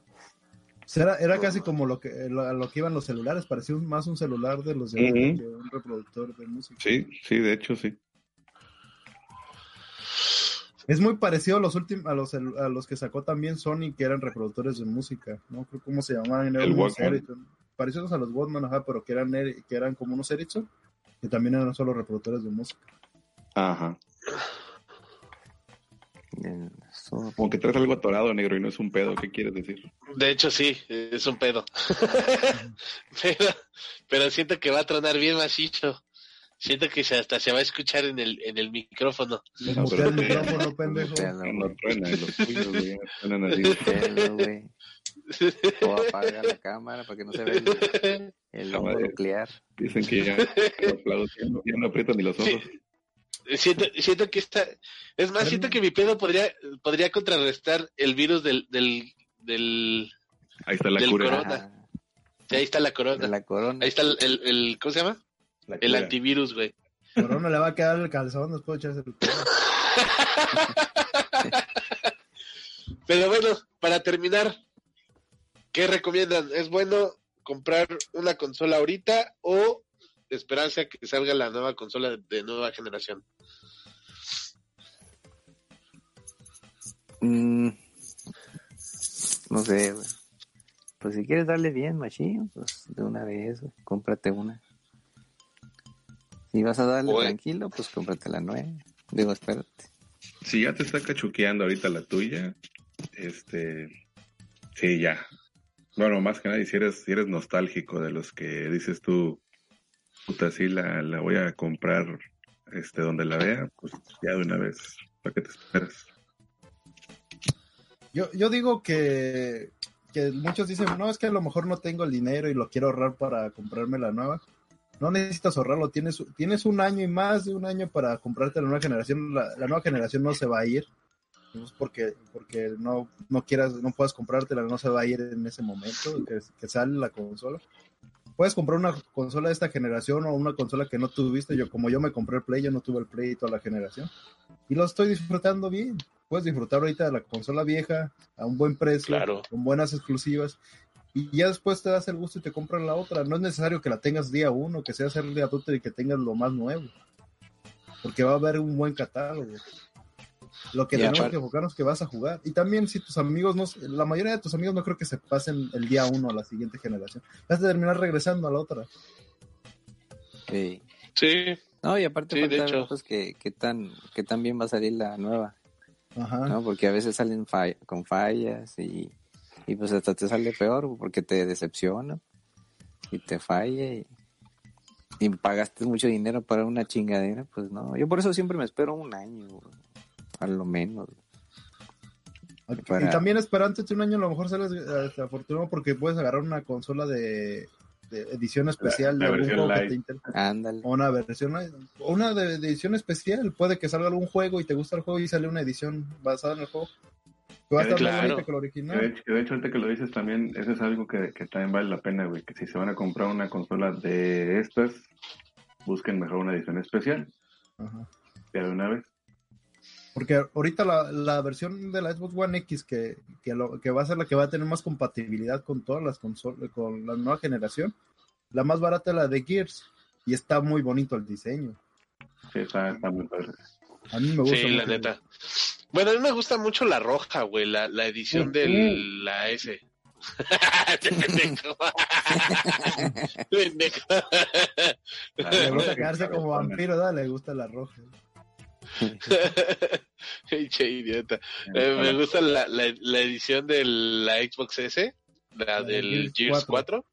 Era, era casi como lo que, lo, a lo que iban los celulares, parecía un- más un celular de los de que un reproductor de música. Sí, sí, de hecho, sí. Es muy parecido a los últimos, a los, a los que sacó también Sony, que eran reproductores de música, ¿no? Creo cómo se llamaban, El. Ericsson. Parecidos a los Walkman, ajá, pero que eran, Eri- que eran como unos Ericsson, que también eran solo reproductores de música. Ajá. Como que traes algo atorado, negro, y no es un pedo. ¿Qué quieres decir? De hecho, sí, es un pedo. pero, pero siento que va a tronar bien macizo. Siento que se, hasta se va a escuchar en el, en el micrófono. No, Mutea el pero- micrófono, pendejo. No truena, los tuyos, güey, ya suenan así. Güey. O apaga la cámara para que no se vea el, hongo nuclear. Dicen que ya, los ya no, ya no aprietan ni los ojos. Siento, siento que está. Es más, siento que mi pedo podría, podría contrarrestar el virus del. del, del Ahí está la Del cura. corona. Sí, ahí está la corona. La corona. Ahí está el, el, el- ¿Cómo se llama? La El cura. antivirus, güey. Pero no le va a quedar el calzón después de echarse el. Pero bueno, para terminar, ¿qué recomiendan? ¿Es bueno comprar una consola ahorita o esperarse a que salga la nueva consola de, nueva generación? Mm, no sé, güey. Pues si quieres darle bien, machín, pues de una vez, güey, cómprate una. Si vas a darle Oye. tranquilo, pues cómprate la nueva. Digo, espérate. Si ya te está cachuqueando ahorita la tuya, este, sí, ya. Bueno, más que nada, y si eres, si eres nostálgico de los que dices tú, puta, sí, la, la voy a comprar, este, donde la vea, pues ya de una vez, ¿para qué te esperas? Yo, yo digo que, que muchos dicen, no, es que a lo mejor no tengo el dinero y lo quiero ahorrar para comprarme la nueva. No necesitas ahorrarlo, tienes, tienes un año y más de un año para comprarte la nueva generación. La, la nueva generación no se va a ir. Porque, porque no, no quieras, no puedas comprártela, no se va a ir en ese momento que, que sale la consola. Puedes comprar una consola de esta generación o una consola que no tuviste. Yo, como yo me compré el Play, yo no tuve el Play toda la generación. Y lo estoy disfrutando bien. Puedes disfrutar ahorita de la consola vieja a un buen precio, Claro. con buenas exclusivas. Y ya después te das el gusto y te compras la otra. No es necesario que la tengas día uno, que sea el día y que tengas lo más nuevo. Porque va a haber un buen catálogo. Lo que tenemos que enfocarnos es que vas a jugar. Y también si tus amigos, no, la mayoría de tus amigos no creo que se pasen el día uno a la siguiente generación. Vas a terminar regresando a la otra. Sí. Sí, No, y aparte Sí, de ver, hecho. pues, que, que tan, que tan bien va a salir la nueva, Ajá. ¿no? Porque a veces salen con fallas y, y pues hasta te sale peor porque te decepciona y te falla y, y pagaste mucho dinero para una chingadera, pues no. Yo por eso siempre me espero un año, a lo menos. Para- Y también espera antes de un año a lo mejor sales eh, afortunado porque puedes agarrar una consola de, de edición especial la de algún juego que te inter- Ándale. o una versión o una de, de edición especial puede que salga algún juego y te gusta el juego y sale una edición basada en el juego va a estar más Claro. que el de, original hecho, que de hecho, ahorita que lo dices también, eso es algo que, que también vale la pena, güey. Que si se van a comprar una consola de estas, busquen mejor una edición especial, Ajá. ya de una vez. porque ahorita la, la versión de la Xbox One X que, que, lo- que va a ser la que va a tener más compatibilidad con todas las consolas con la nueva generación la más barata es la de Gears y está muy bonito el diseño Sí, está, está muy padre. a mí me gusta sí, la neta. Bueno, a mí me gusta mucho la roja, güey, la, la edición de la S. Pendejo. Pendejo. Le gusta quedarse como vampiro, ¿verdad? le gusta la roja. Pinche idiota. Eh, me gusta la, la, la edición de la Xbox S, la La de del Gears Gears 4.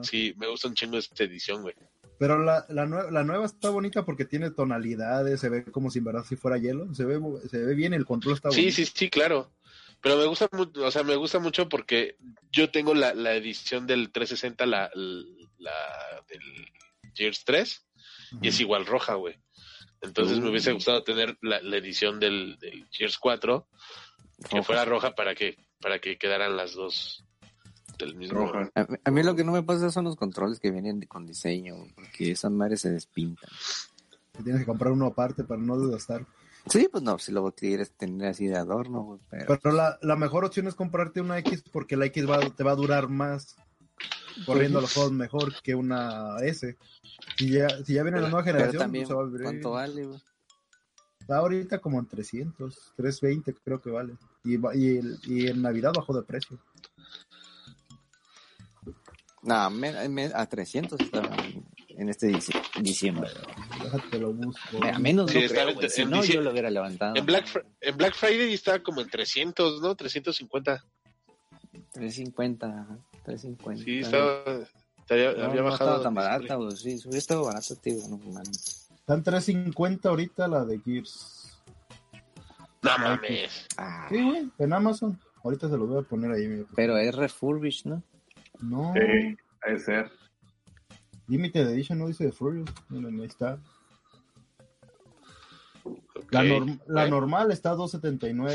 Sí, me gusta un chingo esta edición, güey. Pero la, la, la, nueva está bonita porque tiene tonalidades, se ve como si en verdad si fuera hielo, se ve, se ve bien, el control está Sí, sí, sí, claro. Pero me gusta mucho, o sea, me gusta mucho porque yo tengo la, la edición del 360, la, la del Gears 3, y es igual roja, güey. Entonces me hubiese uh. gustado tener la, edición del, del, Gears 4 que fuera roja para que para que quedaran las dos del mismo. A, a, mí lo que no me pasa son los controles que vienen con diseño, porque esas madres se despintan. Tienes que comprar uno aparte para no desgastar. Sí, pues no, si lo quieres tener así de adorno, pero... pero la, la, mejor opción es comprarte una X porque la X va, te va a durar más corriendo los juegos mejor que una S. Si ya, si ya viene la nueva generación, pues va a ¿cuánto vale? Está ahorita como en 300, 320 creo que vale. Y, y, y en Navidad bajó de precio. No, a 300 estaba en este diciembre. Déjate lo busco. A menos sí, no, si no yo lo hubiera levantado. En Black, en Black Friday estaba como en 300, ¿no? 350. 350, 350. Sí, estaba, había, no, había no bajado. estaba tan barata, güey. Sí, hubiera estado barato, tío. No, man. Están 350 ahorita la de Gears. No mames. Ah. Sí, güey, en Amazon. Ahorita se los voy a poner ahí. Pero es refurbished, ¿no? No. Sí, puede ser. Limited Edition no dice de Furious. Ahí está. La, norm la normal está a 279.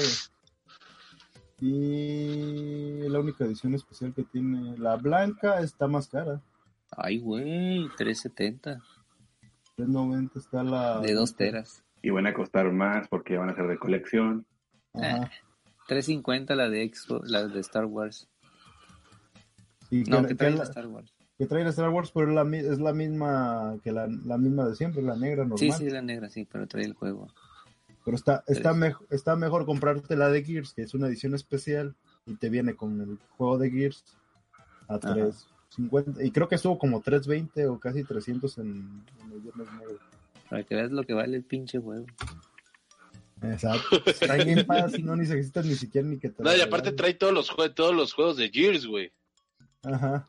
Y la única edición especial que tiene. La blanca está más cara. Ay, güey, 370. 390 está la. De 2 teras. Y van a costar más porque van a ser de colección. Ajá. 350 la de Expo, la de Star Wars. Y no, que, que trae la Star Wars. Que trae la Star Wars, pero es la, es la misma que la, la, misma de siempre, la negra normal. Sí, sí, la negra, sí, pero trae el juego. Pero está, está, mejor está mejor comprarte la de Gears, que es una edición especial, y te viene con el juego de Gears a 350. Y creo que estuvo como 320 o casi 300 en, en el Viernes Negro. Para que veas lo que vale el pinche juego. Exacto. Trae bien Pass y no necesitas ni siquiera ni que te. No, y aparte trae todos los, todos los juegos de Gears, güey. Ajá.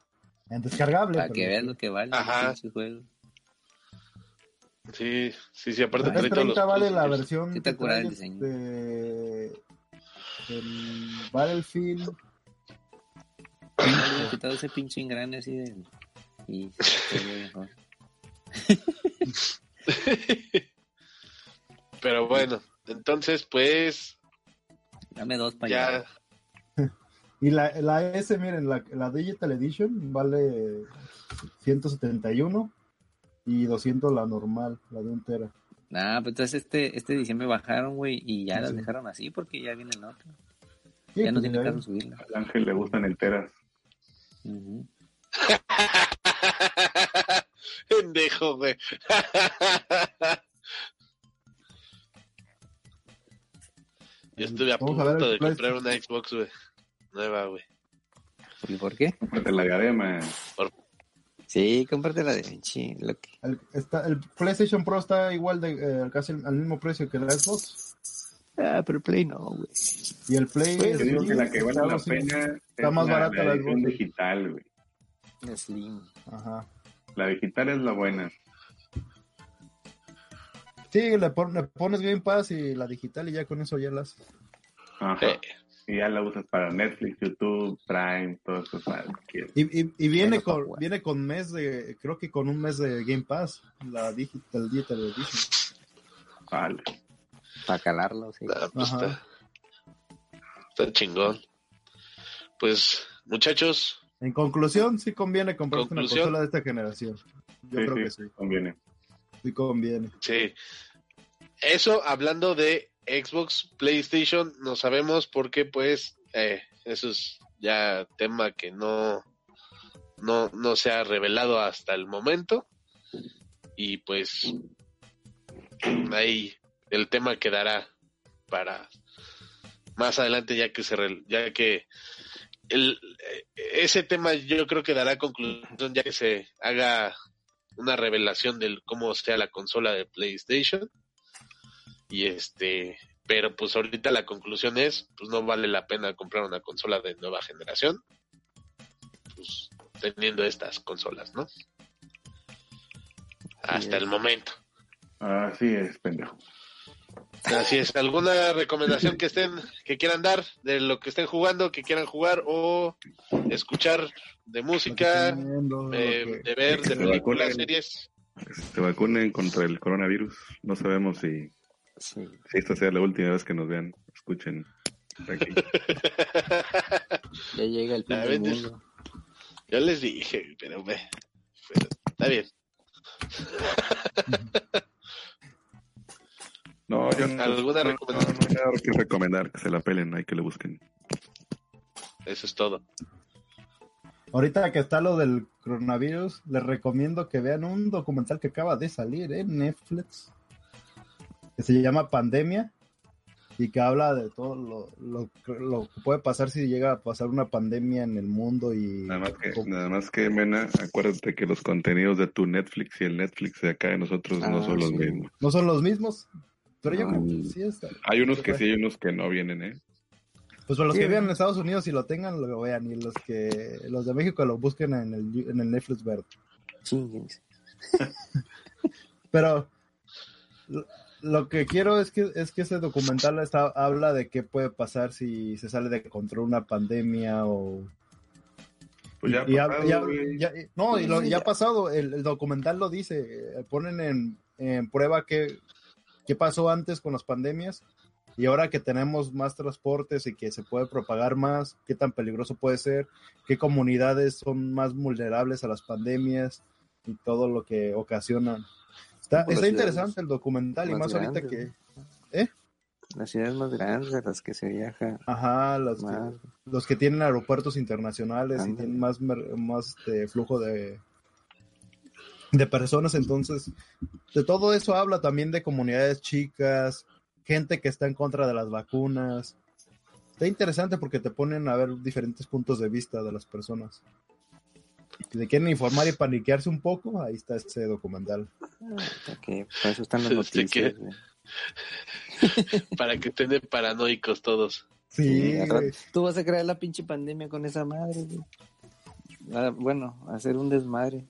En descargable. Para que veas lo que vale Ajá. el juego. Sí, sí, sí, aparte trae todos los vale la versión ¿Qué te acuerdas del diseño? De... El Battlefield. Le quitado ese pinche engrane así de. Y se ve mejor. Pero bueno, entonces pues. Dame dos para ya. allá. Y la, la S, miren, la, la Digital Edition vale 171 y 200 la normal, la de un tera. Nah, pues entonces este, este diciembre bajaron, güey, y ya sí. las dejaron así porque ya viene el otro. Sí, ya no pues tiene caso subirla. Al ángel le gustan enteras. Ujú. Pendejo, güey. Yo estuve a Vamos punto de comprar una Xbox, güey. Nueva, güey. ¿Y por qué? Cómprate la diadema. Sí, cómprate la de Vinci. Lo que... El, está, el PlayStation Pro está igual de eh, casi al mismo precio que la Xbox. Ah, pero Play no, güey. Y el Play Yo es- digo que la que vale la sí, pena está es más la, barata la la edición digital, güey. Slim. Ajá. La digital es la buena. Sí, le, pon- le pones Game Pass y la digital y ya con eso ya las. Ajá. Eh, Y ya la usas para Netflix, YouTube, Prime, todo eso para lo que quieras. Y, y, y viene Bueno, con bueno. viene con mes de creo que con un mes de Game Pass la digital digital edition. Vale. Para calarlo, sí. nah, pues Ajá. está, está chingón. Pues, muchachos, En conclusión, sí conviene comprarte una consola de esta generación. Yo Sí, creo sí, que sí, conviene. sí conviene. sí. Eso hablando de Xbox, PlayStation, no sabemos porque pues eh, eso es ya tema que no, no, no se ha revelado hasta el momento. Y pues ahí el tema quedará para más adelante ya que se re- ya que el, eh, ese tema yo creo que dará conclusión ya que se haga una revelación del cómo sea la consola de PlayStation y este pero pues ahorita la conclusión es pues no vale la pena comprar una consola de nueva generación pues teniendo estas consolas, ¿no? Hasta el momento. Así es, pendejo. Así es. ¿Alguna recomendación que estén, que quieran dar de lo que estén jugando, que quieran jugar o escuchar de música, eh, de ver, de películas, series? Se vacunen contra el coronavirus. No sabemos si, si esta sea la última vez que nos vean, escuchen. Aquí. ya llega el fin del mundo. Yo les dije, pero, ve, pero está bien. No, yo no, ¿Alguna no, recomendación? no, hay nada que recomendar, que se la pelen, hay que le busquen. Eso es todo. Ahorita que está lo del coronavirus, les recomiendo que vean un documental que acaba de salir en Netflix, que se llama Pandemia, y que habla de todo lo, lo, lo, que puede pasar si llega a pasar una pandemia en el mundo y... Nada más que, nada más que Mena, acuérdate que los contenidos de tu Netflix y el Netflix de acá de nosotros no ah, son los mismos. No son los mismos, pero yo creo que sí está. Hay unos que sí hay unos que no vienen, ¿eh? Pues para los que vean en Estados Unidos y lo tengan, lo vean. Y los que los de México lo busquen en el, en el Netflix verde. Sí. Pero lo, que quiero es que es que ese documental está, habla de qué puede pasar si se sale de control una pandemia o pues ya, ya, ya, no, y lo, ya ha pasado, el, el, documental lo dice, ponen en, en prueba qué, qué pasó antes con las pandemias y ahora que tenemos más transportes y que se puede propagar más, qué tan peligroso puede ser, qué comunidades son más vulnerables a las pandemias y todo lo que ocasionan. Está, está interesante el documental y más ahorita que... ¿Eh? Las ciudades más grandes a las que se viaja. Ajá, los, que, los que tienen aeropuertos internacionales y tienen más, más este, flujo de, de personas. Entonces, de todo eso habla también de comunidades chicas, gente que está en contra de las vacunas. Está interesante porque te ponen a ver diferentes puntos de vista de las personas. Si te quieren informar y paniquearse un poco, ahí está este documental. Okay, para eso están las noticias. para que estén paranoicos todos. Sí. Tú vas a crear la pinche pandemia con esa madre. Ah, bueno, hacer un desmadre.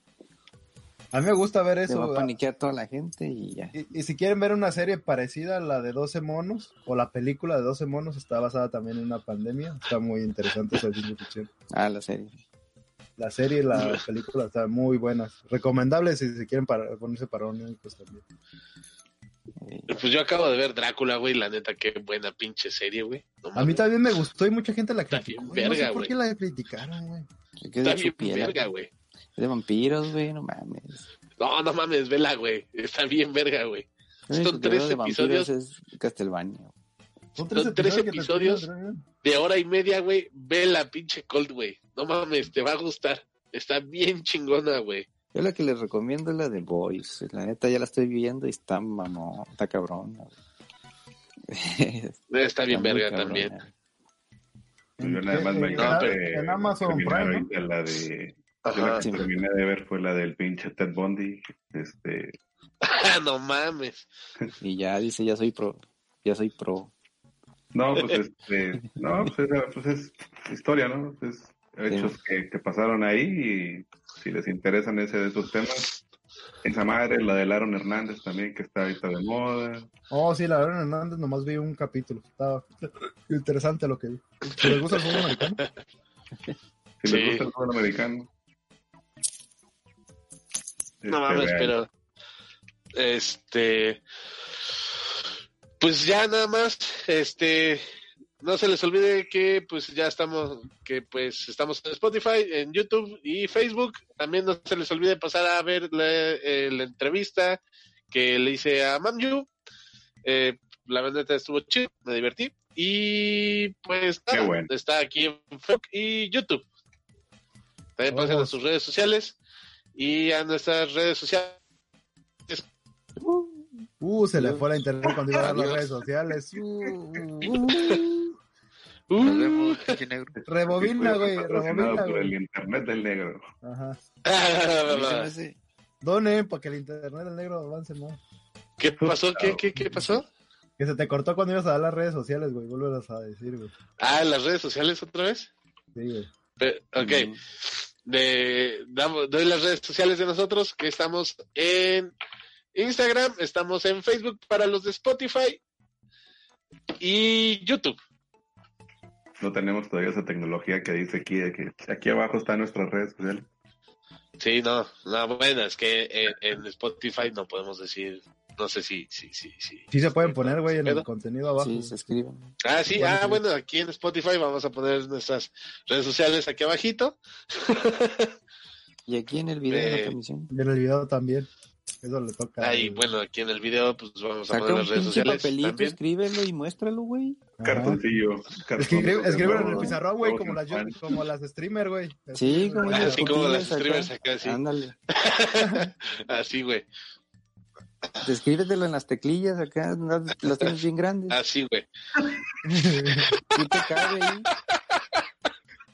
A mí me gusta ver eso. Se va a paniquear toda la gente y ya. Y, si quieren ver una serie parecida a la de 12 monos, o la película de 12 monos, está basada también en una pandemia. Está muy interesante esa ficción. Ah, la serie. La serie y la película están muy buenas. Recomendables si se quieren para, ponerse pues también. Pues yo acabo de ver Drácula, güey, la neta, qué buena pinche serie, güey. a mí también me gustó y mucha gente la criticó. Está bien verga, ¿Por qué la criticaron, güey? Está bien verga, güey de vampiros, güey, no mames. No, no mames, vela, güey. Está bien verga, güey. Son tres episodios. Es Castelbaño. Son tres, episodios, de hora y media, güey. Ve la pinche Cold, güey. No mames, te va a gustar. Está bien chingona, güey. Yo la que les recomiendo es la de Boys. La neta ya la estoy viendo y está mamón, está cabrón. está bien verga también. Yo nada más me en Amazon Prime. La de la que terminé de ver fue la del pinche Ted Bundy. Este. no mames. Y ya dice, ya soy pro. Ya soy pro. No, pues este. No, pues, pues es historia, ¿no? Es hechos que, que, pasaron ahí y si les interesan ese de esos temas. Esa madre, la de Aaron Hernández también, que está ahorita de moda. Oh, sí, la de Aaron Hernández, nomás vi un capítulo. Estaba interesante lo que vi. Si les gusta el fútbol americano. Si les gusta el fútbol americano. No mames, pero. Este. Pues ya nada más, este. No se les olvide que pues ya estamos, que pues estamos en Spotify, en YouTube y Facebook. También no se les olvide pasar a ver la, eh, entrevista que le hice a Mamju. Eh, la verdad estuvo chido, me divertí. Y pues está aquí en Facebook y YouTube. También pasen a sus redes sociales y a nuestras redes sociales. Uh, se le fue la internet cuando iba a dar las redes sociales. Uh, uh, Nos vemos, Rebobina, güey. Rebobina, por el internet del negro. Ajá. Donen para que el internet del negro avance más. ¿Qué pasó? ¿Qué, qué, qué pasó? Que se te cortó cuando ibas a dar las redes sociales, güey. Vuelve a decir, güey. Ah, ¿las redes sociales otra vez? Sí, güey. ok. de, doy las redes sociales de nosotros, que estamos en Instagram, estamos en Facebook para los de Spotify y YouTube. No tenemos todavía esa tecnología que dice aquí, que aquí abajo está nuestra red social. Sí, no, no, bueno, es que en, Spotify no podemos decir, no sé si, si, si, si. Sí se pueden poner, güey, en el contenido abajo. Sí, se escriben. Ah, sí, ah, bueno, aquí en Spotify vamos a poner nuestras redes sociales aquí abajito. y aquí en el video de la transmisión. Y en el video también. Eso le toca. Ahí, bueno, aquí en el video, pues vamos a poner las redes sociales. papelito, también. escríbelo y muéstralo, güey. Cartoncillo. Escríbelo en el pizarrón, güey, como las, como las streamer, güey. Sí, como, Así como las streamers acá, sí. Ándale. Así, güey. Escríbetelo en las teclillas acá, las tienes bien grandes. Así, güey. ¿Qué te cabe ahí?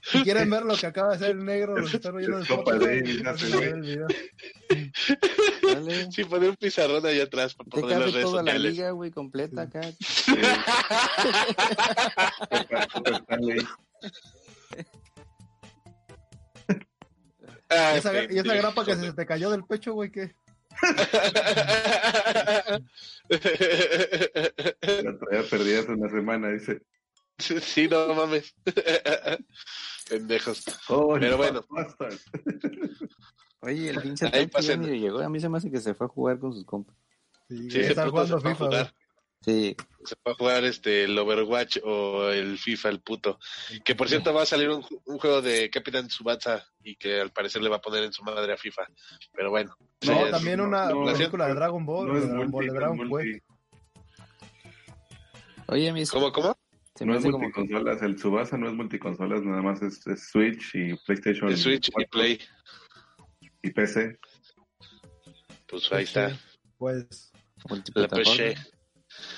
Si quieren ver lo que acaba de hacer el negro, lo que está viendo de fotos, Sí, poner un pizarrón ahí atrás para Te poner las redes toda sociales. la liga, güey, completa acá. Ah, ¿Y esa, y esa pendejo. grapa que se te cayó del pecho, güey, ¿qué? La traía perdida hace una semana, dice. Sí, no mames. Pendejos. Oh, Pero bueno. bastard. Oye, el pinche ya ni llegó. A mí se me hace que se fue a jugar con sus compas. Sí, Sí, están puto se jugando fue a jugar. Sí. Se va a jugar este el Overwatch o el FIFA, el puto. Que por cierto va a salir un, ju- un juego de Capitán Tsubasa y que al parecer le va a poner en su madre a FIFA. Pero bueno. No, es- también una no, película de Dragon Ball, No de es Dragon Ball, multi, de Dragon es Oye, se, ¿Cómo, cómo? se no es como multiconsolas. El Subasa no es multiconsolas, nada más es, es Switch y PlayStation. El Switch y 4 Play. Y PC. Pues ahí está. Pues, La. PC.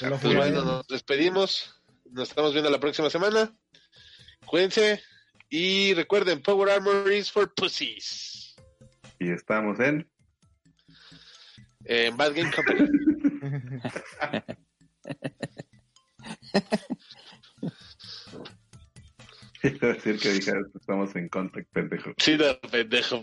Pues bueno, nos despedimos. Nos estamos viendo la próxima semana. Cuídense. Y recuerden, Power Armor is for pussies. Y estamos en. En Bad Game Company. A decir que dijeras, estamos en contact, pendejo. Sí, no, pendejo.